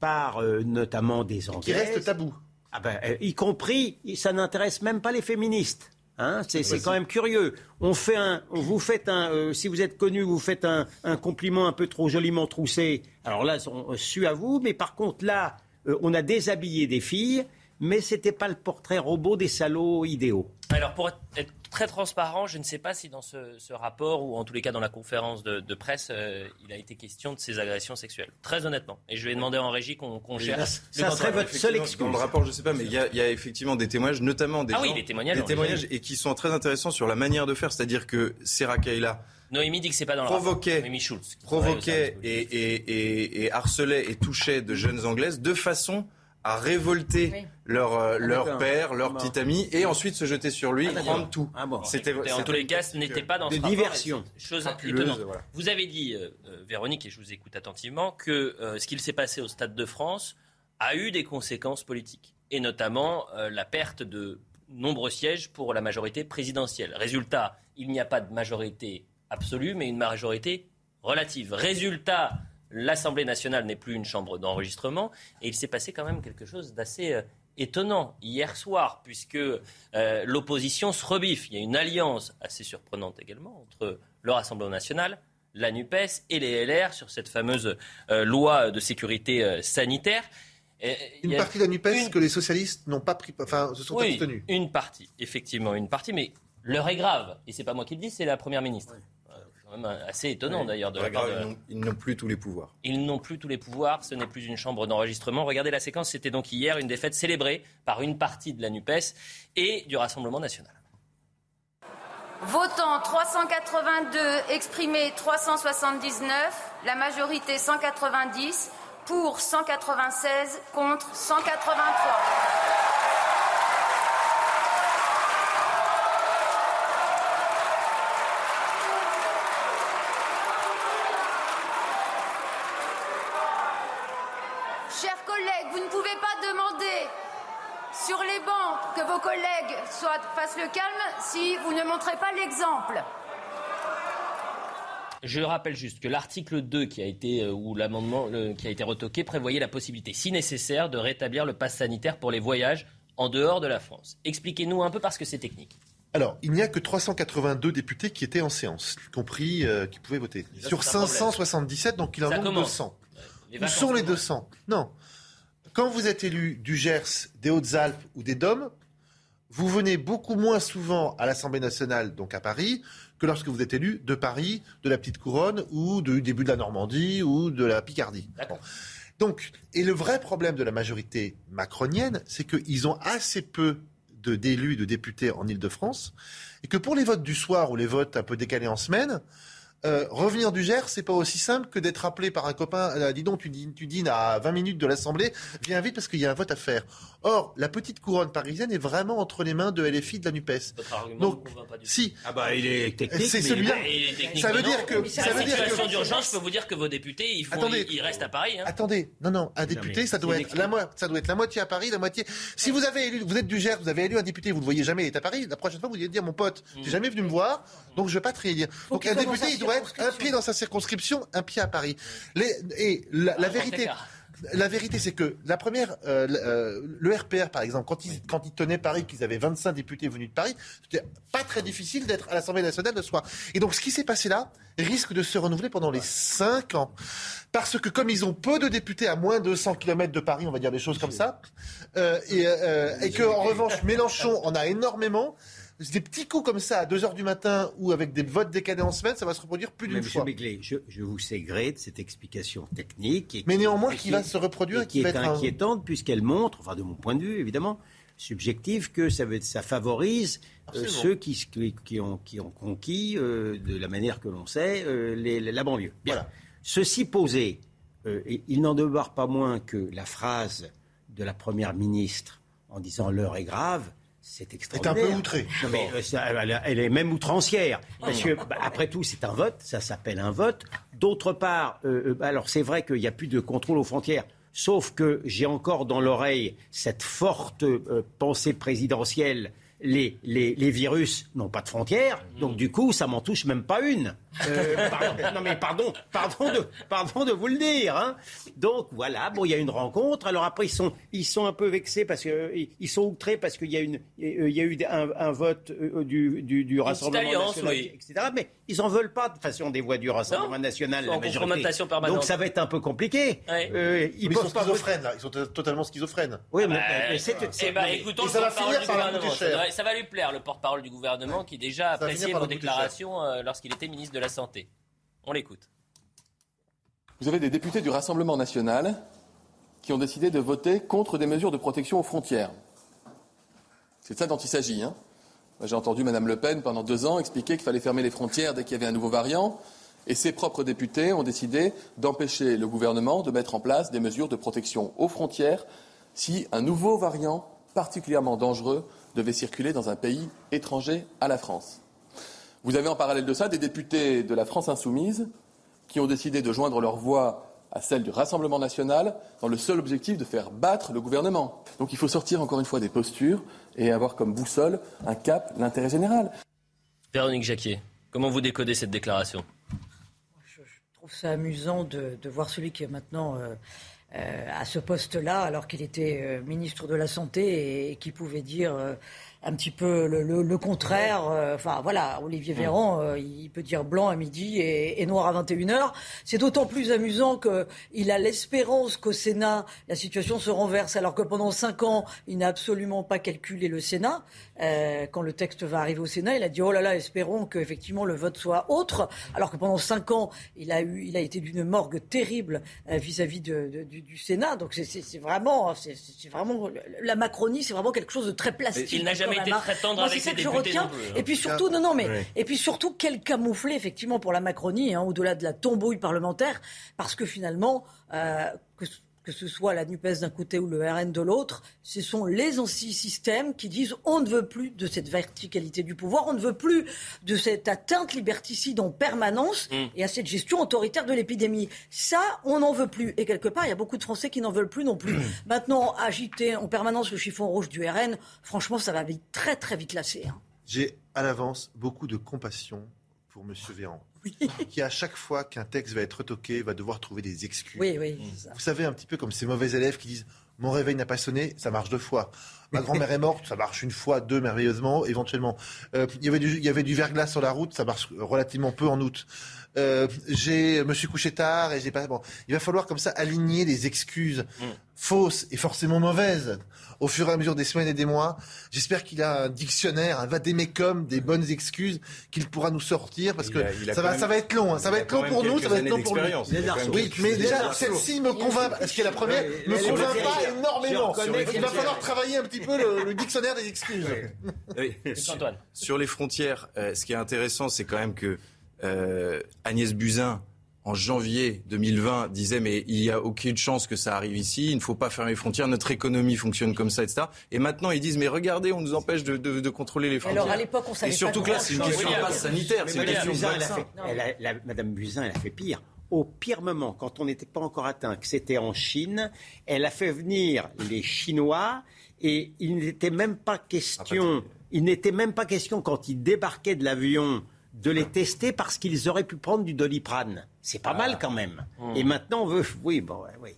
par euh, notamment des Qui enquêtes. reste tabou. Ah ben, euh, y compris, ça n'intéresse même pas les féministes. Hein, c'est c'est quand même curieux. On fait un, vous faites un, euh, si vous êtes connu, vous faites un, un compliment un peu trop joliment troussé. Alors là, on su à vous, mais par contre là, euh, on a déshabillé des filles, mais c'était pas le portrait robot des salauds idéaux. Alors, pour être très transparent, je ne sais pas si dans ce, ce rapport, ou en tous les cas dans la conférence de, de presse, euh, il a été question de ces agressions sexuelles. Très honnêtement. Et je vais demander en régie qu'on là, le ça serait votre seule excuse. Dans le rapport, je sais pas, mais il y, a- il y a effectivement des témoignages, notamment des Ah oui, gens- les témoignages, des et qui sont très intéressants sur la manière de faire. C'est-à-dire que Sarah Kayla Noémie dit que c'est pas dans le Provoquait. rapport. Noémie Schultz. provoquait et, et, et harcelait et touchait de jeunes anglaises de façon à révolter Oui. leur, euh, leur d'accord. père, leur Bon. petit ami, et ensuite se jeter sur lui, Ah, prendre tout. Ah bon. C'était Et en tous les cas, ce n'était pas dans de ce rapport. diversion. et c'est Chose étonnante. voilà. Vous avez dit, euh, euh, Véronique, et je vous écoute attentivement, que euh, ce qu'il s'est passé au Stade de France a eu des conséquences politiques, et notamment euh, la perte de nombreux sièges pour la majorité présidentielle. Résultat, il n'y a pas de majorité absolue, mais une majorité relative. Résultat, l'Assemblée nationale n'est plus une chambre d'enregistrement, et il s'est passé quand même quelque chose d'assez euh, étonnant hier soir, puisque euh, l'opposition se rebiffe. Il y a une alliance assez surprenante également entre le Rassemblement national, la NUPES et les LR sur cette fameuse euh, loi de sécurité euh, sanitaire. Et, Une partie de la NUPES une- que les socialistes n'ont pas pris, enfin, se sont oui, abstenus. une partie, effectivement, une partie, mais l'heure est grave. Et c'est pas moi qui le dis, c'est la première ministre. Assez étonnant d'ailleurs de la part de- Ils n'ont plus tous les pouvoirs. ils n'ont plus tous les pouvoirs, ce n'est plus une chambre d'enregistrement. Regardez la séquence, c'était donc hier une défaite célébrée par une partie de la NUPES et du Rassemblement national. Votant 382, exprimé 379, la majorité 190, pour 196, contre 183. Chers collègues, vous ne pouvez pas demander sur les bancs que vos collègues soient, fassent le calme si vous ne montrez pas l'exemple. Je rappelle juste que l'article 2 qui a été, euh, ou l'amendement euh, qui a été retoqué prévoyait la possibilité, si nécessaire, de rétablir le pass sanitaire pour les voyages en dehors de la France. Expliquez-nous un peu parce que c'est technique. Alors, il n'y a que 382 députés qui étaient en séance, y compris euh, qui pouvaient voter. Sur c'est un 577, donc il en manque commence. 200. Les Où sont les commencent. 200 Non. Quand vous êtes élu du Gers, des Hautes-Alpes ou des Dômes, vous venez beaucoup moins souvent à l'Assemblée nationale, donc à Paris, que lorsque vous êtes élu de Paris, de la Petite Couronne ou du début de la Normandie ou de la Picardie. Bon. Donc, et le vrai problème de la majorité macronienne, c'est qu'ils ont assez peu de d'élus, de députés en Ile-de-France, et que pour les votes du soir ou les votes un peu décalés en semaine, euh, revenir du Gers, c'est pas aussi simple que d'être appelé par un copain. euh, dis donc, tu dînes, tu dînes à 20 minutes de l'Assemblée, viens vite parce qu'il y a un vote à faire. Or, la petite couronne parisienne est vraiment entre les mains de LFI de la Nupes. Votre argument Donc, ne convainc pas du si. Ah bah il est technique. C'est celui-là. Ça veut non. dire que- Ça ça veut dire que- situation d'urgence, je peux vous dire que vos députés, ils, font, Attendez. ils, restent à Paris. hein. Attendez, non, non, un député, ça doit être la mo- ça doit être la moitié à Paris, la moitié. Si vous avez élu, vous êtes du Gers, vous avez élu un député, vous le voyez jamais, il est à Paris. La prochaine fois, vous allez dire, mon pote, Mm. t'es jamais venu me voir, donc je vais pas te réélire. Donc un député, il doit être un pied dans sa circonscription, un pied à Paris. Les- et la, la Ah, vérité. La vérité, c'est que la première, euh, le- euh, le RPR, par exemple, quand ils, quand ils tenaient Paris, qu'ils avaient 25 députés venus de Paris, c'était pas très difficile d'être à l'Assemblée nationale le soir. Et donc, ce qui s'est passé là risque de se renouveler pendant les 5 ans. Parce que comme ils ont peu de députés à moins de 100 km de Paris, on va dire des choses comme ça, euh, et, euh, et que en revanche, Mélenchon en a énormément, des petits coups comme ça à 2 heures du matin ou avec des votes décalés en semaine, ça va se reproduire plus d'une Monsieur fois. Begley, je, je vous sais gré de cette explication technique. et Mais qui- néanmoins, et qui va se reproduire et et qui qui va est un- inquiétante puisqu'elle montre, enfin de mon point de vue évidemment, subjectif, que ça, veut- ça favorise euh, ceux qui, ont, qui ont conquis, euh, de la manière que l'on sait, euh, les- la banlieue. Bien. Voilà. Ceci posé, il n'en demeure pas moins que la phrase de la Première ministre en disant l'heure est grave, c'est est un peu outré. Non, mais, euh, ça, elle, est même outrancière. Parce que, bah, après tout, c'est un vote, ça s'appelle un vote. D'autre part, euh, euh, alors c'est vrai qu'il n'y a plus de contrôle aux frontières. Sauf que j'ai encore dans l'oreille cette forte euh, pensée présidentielle. Les, les, les virus n'ont pas de frontières, donc du coup, ça m'en touche même pas une. Euh, pardon, non mais pardon, pardon de, pardon de vous le dire. hein. Donc voilà, bon, il y a une rencontre. Alors après, ils sont, ils sont un peu vexés parce que ils sont outrés parce qu'il y a une, euh, il y a eu un, un vote euh, du, du, du Rassemblement national, oui. etc. Mais ils en veulent pas de façon des voix du Rassemblement national. La majorité. Donc ça va être un peu compliqué. Ouais. Euh, Ils, ils sont schizophrènes, là. Ils sont to- totalement schizophrènes. Oui, mais, Bah, mais c'est, c'est- Eh ben, mais- écoutons ça va finir par Ça, va lui plaire, le porte-parole du gouvernement qui déjà par vos déclarations euh, lorsqu'il était ministre de la Santé. On l'écoute. Vous avez des députés du Rassemblement national qui ont décidé de voter contre des mesures de protection aux frontières. C'est de ça dont il s'agit. hein. J'ai entendu Mme Le Pen pendant deux ans expliquer qu'il fallait fermer les frontières dès qu'il y avait un nouveau variant. Et ses propres députés ont décidé d'empêcher le gouvernement de mettre en place des mesures de protection aux frontières si un nouveau variant particulièrement dangereux devait circuler dans un pays étranger à la France. Vous avez en parallèle de ça des députés de la France insoumise qui ont décidé de joindre leur voix à celle du Rassemblement national dans le seul objectif de faire battre le gouvernement. Donc il faut sortir encore une fois des postures et avoir comme boussole un cap, l'intérêt général. Véronique Jacquier, comment vous décodez cette déclaration? Je trouve ça amusant de, de voir celui qui est maintenant euh, euh, à ce poste-là, alors qu'il était euh, ministre de la Santé et, et qui pouvait dire euh, un petit peu le, le- le contraire. euh, Enfin voilà, Olivier Véran, euh, il peut dire blanc à midi et, et noir à 21h. C'est d'autant plus amusant qu'il a l'espérance qu'au Sénat, la situation se renverse, alors que pendant cinq ans, il n'a absolument pas calculé le Sénat. Euh, quand le texte va arriver au Sénat, il a dit oh là là, espérons que effectivement le vote soit autre. Alors que pendant cinq ans, il a eu, il a été d'une morgue terrible euh, vis-à-vis de- de- du, du Sénat. Donc c'est- c'est c'est vraiment, c'est c'est vraiment la Macronie, c'est vraiment quelque chose de très plastique. Il n'a jamais quand été très tendre avec les que je retiens. hein. Et puis surtout, non, non, mais et puis surtout quel camouflet effectivement pour la Macronie, hein, au-delà de la tombouille parlementaire, parce que finalement, euh, que que ce soit la NUPES d'un côté ou le RN de l'autre, ce sont les anti-systèmes qui disent on ne veut plus de cette verticalité du pouvoir, on ne veut plus de cette atteinte liberticide en permanence Mm. et à cette gestion autoritaire de l'épidémie. Ça, on n'en veut plus. Et quelque part, il y a beaucoup de Français qui n'en veulent plus non plus. Maintenant, agiter en permanence le chiffon rouge du RN, franchement, ça va vite, très très vite lasser. hein. J'ai à l'avance beaucoup de compassion pour M. Véran, qui à chaque fois qu'un texte va être retoqué va devoir trouver des excuses. Oui, oui. ça. Vous savez, un petit peu comme ces mauvais élèves qui disent Mon réveil n'a pas sonné, ça marche deux fois. Ma grand-mère est morte, ça marche une fois, deux merveilleusement, éventuellement. Euh, Il y avait du- il y avait du verglas sur la route, ça marche relativement peu en août. Euh, j'ai me suis couché tard et j'ai pas bon il va falloir comme ça aligner les excuses fausses et forcément mauvaises au fur et à mesure des semaines et des mois. J'espère qu'il a un dictionnaire un vadémécum des bonnes excuses qu'il pourra nous sortir parce Il que a- il a ça va même- ça va être long hein. ça va être long pour nous ça va être long pour lui. oui mais déjà celle-ci me convainc parce qu'elle est la première me convainc pas énormément. Je il va falloir travailler un petit peu le, le dictionnaire des excuses. Oui. Sur, Antoine. sur les frontières, euh, ce qui est intéressant, c'est quand même que euh, Agnès Buzyn, en janvier 2020, disait mais il n'y a aucune chance que ça arrive ici, il ne faut pas fermer les frontières, notre économie fonctionne comme ça, etc. Et maintenant, ils disent mais regardez, on nous empêche de, de- de contrôler les frontières. Alors à l'époque, on savait Et surtout pas que là, c'est une question passe sanitaire, c'est une Madame question de Buzyn, elle a vaccin. fait, elle a- la- Madame Buzyn, elle a fait pire. Au pire moment, quand on n'était pas encore atteint, que c'était en Chine, elle a fait venir les Chinois et il n'était même pas question, il n'était même pas question quand ils débarquaient de l'avion de les tester parce qu'ils auraient pu prendre du doliprane. C'est pas mal quand même. Et maintenant on veut, oui, bon, oui.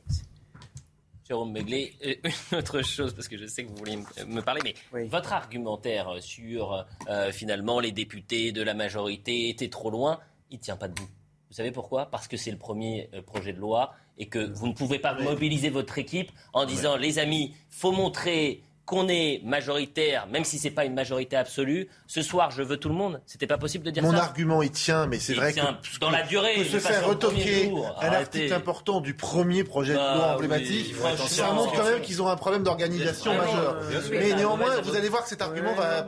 Jérôme Begley, euh, une autre chose, parce que je sais que vous voulez me- me parler, mais Oui. votre argumentaire sur euh, finalement les députés de la majorité étaient trop loin, il ne tient pas debout. Vous savez pourquoi? Parce que c'est le premier euh, projet de loi et que vous ne pouvez pas mobiliser votre équipe en disant les amis, faut montrer qu'on est majoritaire, même si c'est pas une majorité absolue. Ce soir, je veux tout le monde. C'était pas possible de dire Mon ça. argument, il tient, mais c'est Il vrai tient que dans la durée, que il se faire retoquer jour. un Arrêtez. article important du premier projet de Bah loi oui, emblématique, franchement. ça montre quand même qu'ils ont un problème d'organisation majeur. Mais néanmoins, vous allez voir que cet argument va.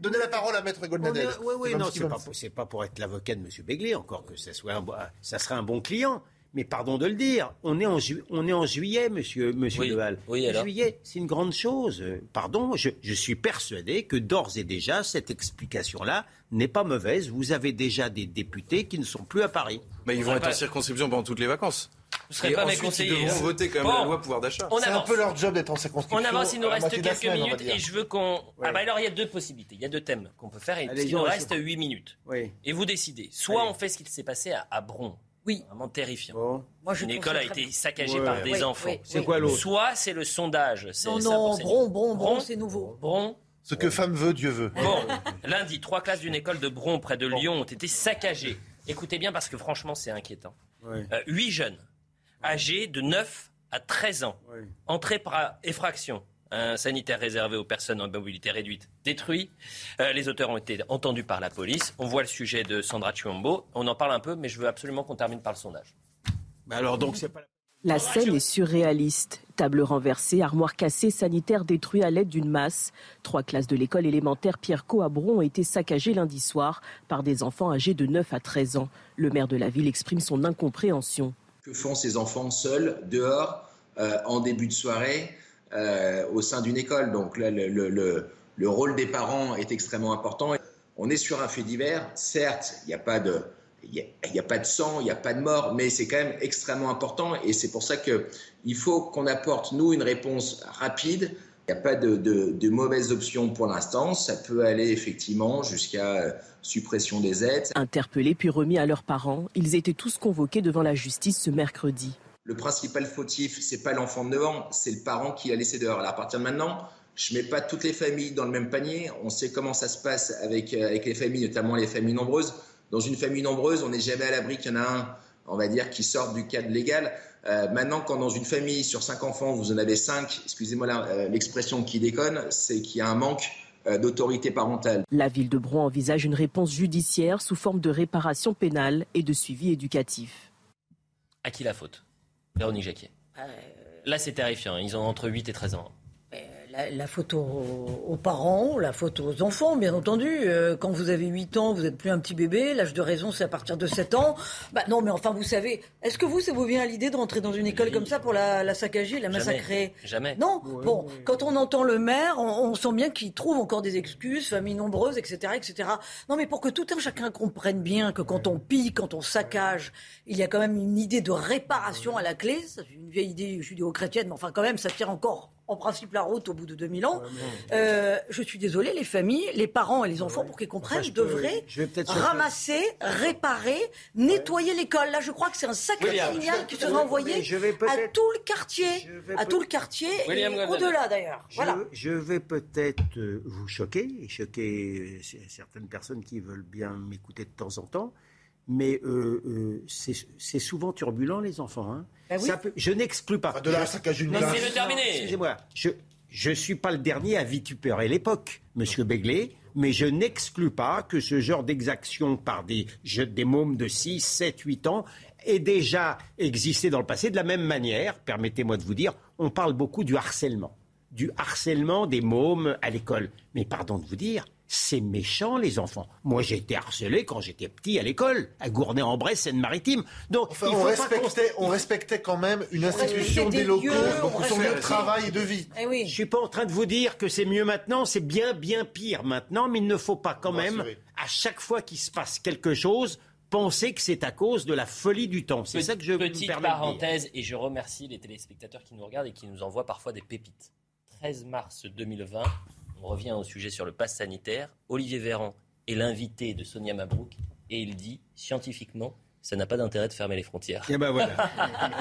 Donnez la parole à Maître Goldnadel. Oui, oui, non, c'est ce pas, pour- c'est pas pour être l'avocat de M. Begley, encore que ça, soit ça serait un bon client. Mais pardon de le dire, on est en, ju- on est en juillet, monsieur, monsieur Oui. Deval. Oui, alors juillet, c'est une grande chose. Pardon, je, je suis persuadé que d'ores et déjà, cette explication-là n'est pas mauvaise. Vous avez déjà des députés qui ne sont plus à Paris. Mais ils On vont être pas- en circonscription pendant toutes les vacances. Vous serez Et pas mes conseillers. Ils devront voter quand même Bon. la loi pouvoir d'achat. On C'est un avance. peu leur job d'être en circonscription. On avance, il nous reste quelques semaine, minutes et je veux qu'on. Ah bah alors il y a deux possibilités, il y a deux thèmes qu'on peut faire et Allez-y, il nous reste sur- 8 minutes. Oui. Et vous décidez. Soit Allez. on fait ce qui s'est passé à, à Bron. Oui. Vraiment terrifiant. Bon. Moi, je Une école a été saccagée Ouais. par des Oui, enfants. oui, C'est oui. quoi l'autre Soit c'est le sondage. c'est Non, ça non, Bron, Bron, Bron, Bron c'est nouveau. Bron. Ce que femme veut, Dieu veut. Bon, lundi, trois classes d'une école de Bron près de Lyon ont été saccagées. Écoutez bien parce que franchement c'est inquiétant. Euh, Huit jeunes âgés de 9 à 13 ans, entrés par effraction. Un sanitaire réservé aux personnes en mobilité réduite détruit. Euh, les auteurs ont été entendus par la police. On voit le sujet de Sandra Chiombo. On en parle un peu, mais je veux absolument qu'on termine par le sondage. Bah alors donc c'est pas. La scène est surréaliste. Table renversée, armoire cassée, sanitaire détruit à l'aide d'une masse. Trois classes de l'école élémentaire Pierre Co à Bron ont été saccagées lundi soir par des enfants âgés de 9 à 13 ans. Le maire de la ville exprime son incompréhension. Que font ces enfants seuls, dehors, euh, en début de soirée, euh, au sein d'une école Donc là, le, le- le- le rôle des parents est extrêmement important. On est sur un fait divers. Certes, il n'y a pas de... Sang, il n'y a pas de mort, mais c'est quand même extrêmement important et c'est pour ça qu'il faut qu'on apporte, nous, une réponse rapide. Il n'y a pas de, de, de mauvaises options pour l'instant. Ça peut aller effectivement jusqu'à euh, suppression des aides. Interpellés puis remis à leurs parents, ils étaient tous convoqués devant la justice ce mercredi. Le principal fautif, c'est pas l'enfant de 9 ans, c'est le parent qui l'a laissé dehors. Alors à partir de maintenant, je mets pas toutes les familles dans le même panier. On sait comment ça se passe avec, euh, avec les familles, notamment les familles nombreuses. Dans une famille nombreuse, on n'est jamais à l'abri qu'il y en a un, on va dire, qui sort du cadre légal. Euh, maintenant, quand dans une famille sur cinq enfants, vous en avez cinq, excusez-moi euh, l'expression qui déconne, c'est qu'il y a un manque euh, d'autorité parentale. La ville de Bron envisage une réponse judiciaire sous forme de réparation pénale et de suivi éducatif. À qui la faute? Véronique Jacquier. Là, c'est terrifiant. Ils ont entre 8 et 13 ans. La, la faute aux, aux parents, la faute aux enfants, bien entendu. Euh, quand vous avez 8 ans, vous n'êtes plus un petit bébé. L'âge de raison, c'est à partir de 7 ans. Bah non, mais enfin, vous savez, est-ce que vous, ça vous vient à l'idée de rentrer dans une école comme ça pour la, la saccager, la massacrer? Jamais. Non? bon, quand on entend le maire, on, on sent bien qu'il trouve encore des excuses, familles nombreuses, etc., etc. Non, mais pour que tout un chacun comprenne bien que quand on pille, quand on saccage, il y a quand même une idée de réparation à la clé. C'est une vieille idée judéo-chrétienne, mais enfin, quand même, ça tire encore en principe la route au bout de 2000 ans. Euh, je suis désolée, les familles, les parents et les enfants, pour qu'ils comprennent, Enfin, je peux- devraient je vais peut-être sur- ramasser, réparer, nettoyer l'école. Là, je crois que c'est un sacré William, signal je- qui sera envoyé mais je vais à tout le quartier, à tout le quartier William et au-delà d'ailleurs. Je, Voilà. je vais peut-être euh, vous choquer et choquer euh, certaines personnes qui veulent bien m'écouter de temps en temps, mais euh, euh, c'est souvent turbulent les enfants. hein. Ben Ça peut- je n'exclus pas. de là Je- saccager une. Excusez-moi. Je je suis pas le dernier à vitupérer l'époque, Monsieur Begley, mais je n'exclus pas que ce genre d'exaction par des, je- des mômes de 6, 7, 8 ans ait déjà existé dans le passé de la même manière. Permettez-moi de vous dire, on parle beaucoup du harcèlement, du harcèlement des mômes à l'école. Mais pardon de vous dire, c'est méchant les enfants. Moi j'ai été harcelé quand j'étais petit à l'école, à Gournay-en-Bresse, Seine-Maritime. Donc Enfin, il on, faut pas respectait, on respectait quand même une institution des des locaux, on son lieu de travail et de vie. Eh Je suis pas en train de vous dire que c'est mieux maintenant, c'est bien bien pire maintenant, mais il ne faut pas quand même, à chaque fois qu'il se passe quelque chose, penser que c'est à cause de la folie du temps. C'est ça que je Petite parenthèse, et je remercie les téléspectateurs qui nous regardent et qui nous envoient parfois des pépites. 13 mars 2020, on revient au sujet sur le pass sanitaire. Olivier Véran est l'invité de Sonia Mabrouk et il dit scientifiquement, ça n'a pas d'intérêt de fermer les frontières. Et ben voilà.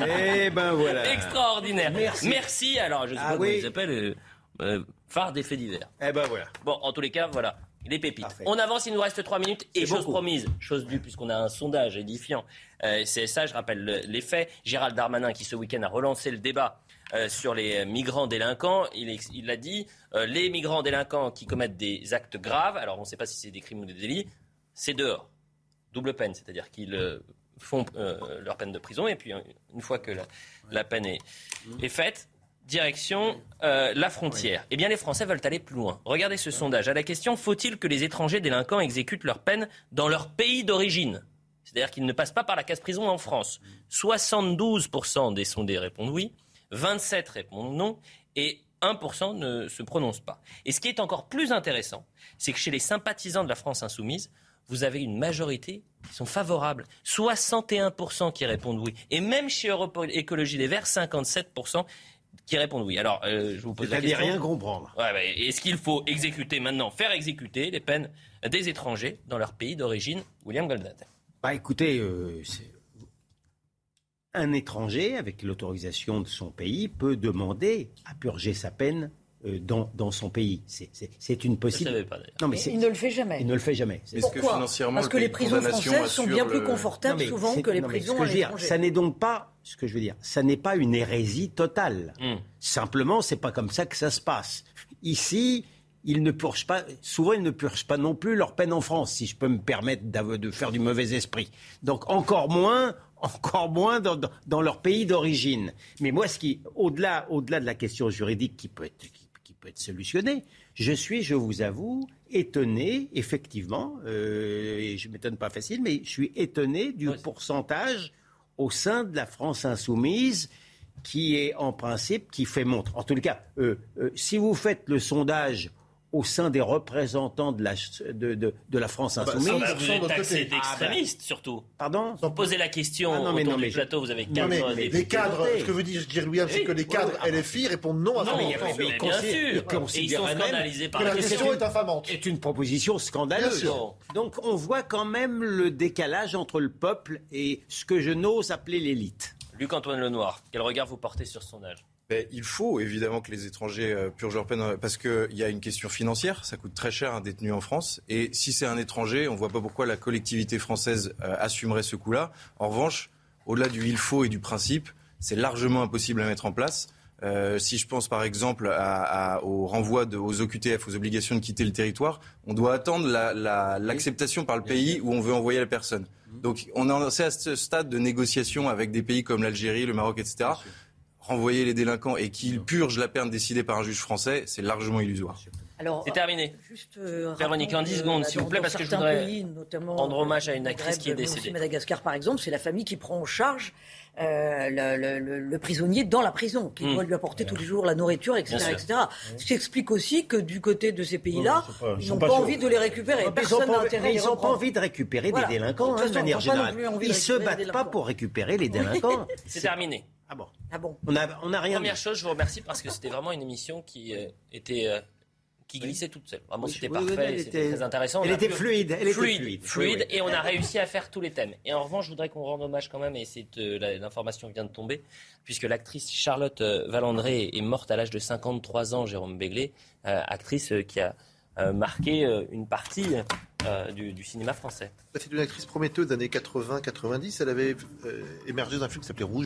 Et ben voilà. Extraordinaire. Merci. Alors, je sais Ah pas comment ils appellent. euh, euh, phare des faits divers. Eh ben voilà. Bon, en tous les cas, voilà. Les pépites. On avance, il nous reste 3 minutes. Et chose beaucoup. promise, chose due, puisqu'on a un sondage édifiant. Euh, c'est ça, je rappelle le- les faits. Gérald Darmanin, qui ce week-end a relancé le débat euh, sur les migrants délinquants, il, il a dit euh, les migrants délinquants qui commettent des actes graves, alors on ne sait pas si c'est des crimes ou des délits, c'est dehors. Double peine, c'est-à-dire qu'ils euh, font leur peine de prison et puis une fois que la, la peine est, est faite, direction euh, la frontière. Eh bien, les Français veulent aller plus loin. Regardez ce sondage. À la question faut-il que les étrangers délinquants exécutent leur peine dans leur pays d'origine? C'est-à-dire qu'ils ne passent pas par la case prison en France. 72% des sondés répondent oui, 27 répondent non et 1% ne se prononce pas. Et ce qui est encore plus intéressant, c'est que chez les sympathisants de la France insoumise, vous avez une majorité qui sont favorables. 61% qui répondent oui. Et même chez Europe Écologie Les Verts, 57% qui répondent oui. Alors, euh, je vous pose la question. rien comprendre. Ouais, Est-ce qu'il faut exécuter maintenant, faire exécuter les peines des étrangers dans leur pays d'origine William Goldnadel. Bah écoutez, euh, c'est- un étranger, avec l'autorisation de son pays, peut demander à purger sa peine euh, dans, dans son pays. C'est- une possibilité. savais pas, d'ailleurs. Non, mais il ne le fait jamais. Il ne le fait jamais. C'est- Est-ce que Pourquoi financièrement, Parce le que les prisons françaises sont bien plus le- confortables Non, souvent que les non, prisons ce que à je veux dire, l'étranger. ça n'est donc pas ce que je veux dire. Ça n'est pas une hérésie totale. Hmm. Simplement, c'est pas comme ça que ça se passe. Ici, ils ne purgent pas. Souvent, ils ne purgent pas non plus leur peine en France, si je peux me permettre de faire du mauvais esprit. Donc encore moins. Encore moins dans, leur pays d'origine. Mais moi, ce qui, au-delà, au-delà de la question juridique qui peut être, qui, qui peut être solutionnée, je suis, je vous avoue, étonné, effectivement, euh, et je m'étonne pas facile, mais je suis étonné du pourcentage au sein de la France insoumise qui est en principe, qui fait montre. En tout cas, euh, euh, si vous faites le sondage au sein des représentants de la, de, de- de la France Ah bah, insoumise... Bah, vous êtes taxé Ah, bah, surtout. Pardon? Vous posez la question Ah, non, mais autour non, du mais plateau, vous avez Non, 15 mais les cadres, ce que veut dire dire William, c'est que les cadres oui, oui. LFI répondent non à Non, ça. mais, bien sûr. ils Et ils sont scandalisés par Que la la question. est infamante. est une proposition scandaleuse. Donc on voit quand même le décalage entre le peuple et ce que je n'ose appeler l'élite. Luc-Antoine Lenoir, quel regard vous portez sur ce sondage? Ben, il faut évidemment que les étrangers euh, purgent leur peine parce qu'il y a une question financière, ça coûte très cher un détenu en France. Et si c'est un étranger, on ne voit pas pourquoi la collectivité française euh, assumerait ce coût-là. En revanche, au-delà du il faut et du principe, c'est largement impossible à mettre en place. Euh, si je pense par exemple à- à- au renvoi de- aux OQTF, aux obligations de quitter le territoire, on doit attendre la- la- l'acceptation par le pays où on veut envoyer la personne. Donc on est à ce stade de négociation avec des pays comme l'Algérie, le Maroc, etc. renvoyer les délinquants et qu'ils purgent la peine décidée par un juge français, c'est largement illusoire. C'est terminé. Juste, euh, Véronique, en rappelons 10 que, secondes, s'il vous dans- plaît, parce que je voudrais pays, notamment, rendre hommage à euh, une actrice qui est décédée. Madagascar, par exemple, c'est la famille qui prend en charge euh, le, le- le- le prisonnier dans la prison, qui Mm. doit lui apporter tous les jours la nourriture, etc. Etc. Ce qui explique aussi que du côté de ces pays-là, pas- ils n'ont pas pas envie de les récupérer. Ils n'ont Personne n'a pas, intérêt à les ils n'ont pas envie de récupérer Voilà. des délinquants, De toute hein, de façon, manière pas non générale. de Ils se récupérer des battent pas pour récupérer les délinquants. C'est terminé. Ah bon Ah bon On n'a on a rien Première dit. chose, je vous remercie parce que c'était vraiment une émission qui euh, était euh, qui glissait toute seule. Vraiment, Oui, c'était parfait, elle c'était était- très intéressant. Elle était pu- fluide, elle était fluide, fluide. fluide, et on a réussi à faire tous les thèmes. Et en revanche, je voudrais qu'on rende hommage quand même, et c'est euh, la- l'information vient de tomber, puisque l'actrice Charlotte euh, Valandré est morte à l'âge de 53 ans, Jérôme Béglé, euh, actrice qui a euh, marqué euh, une partie euh, du, du cinéma français. C'est une actrice prometteuse des années 80-90. Elle avait euh, émergé d'un film qui s'appelait Rouge.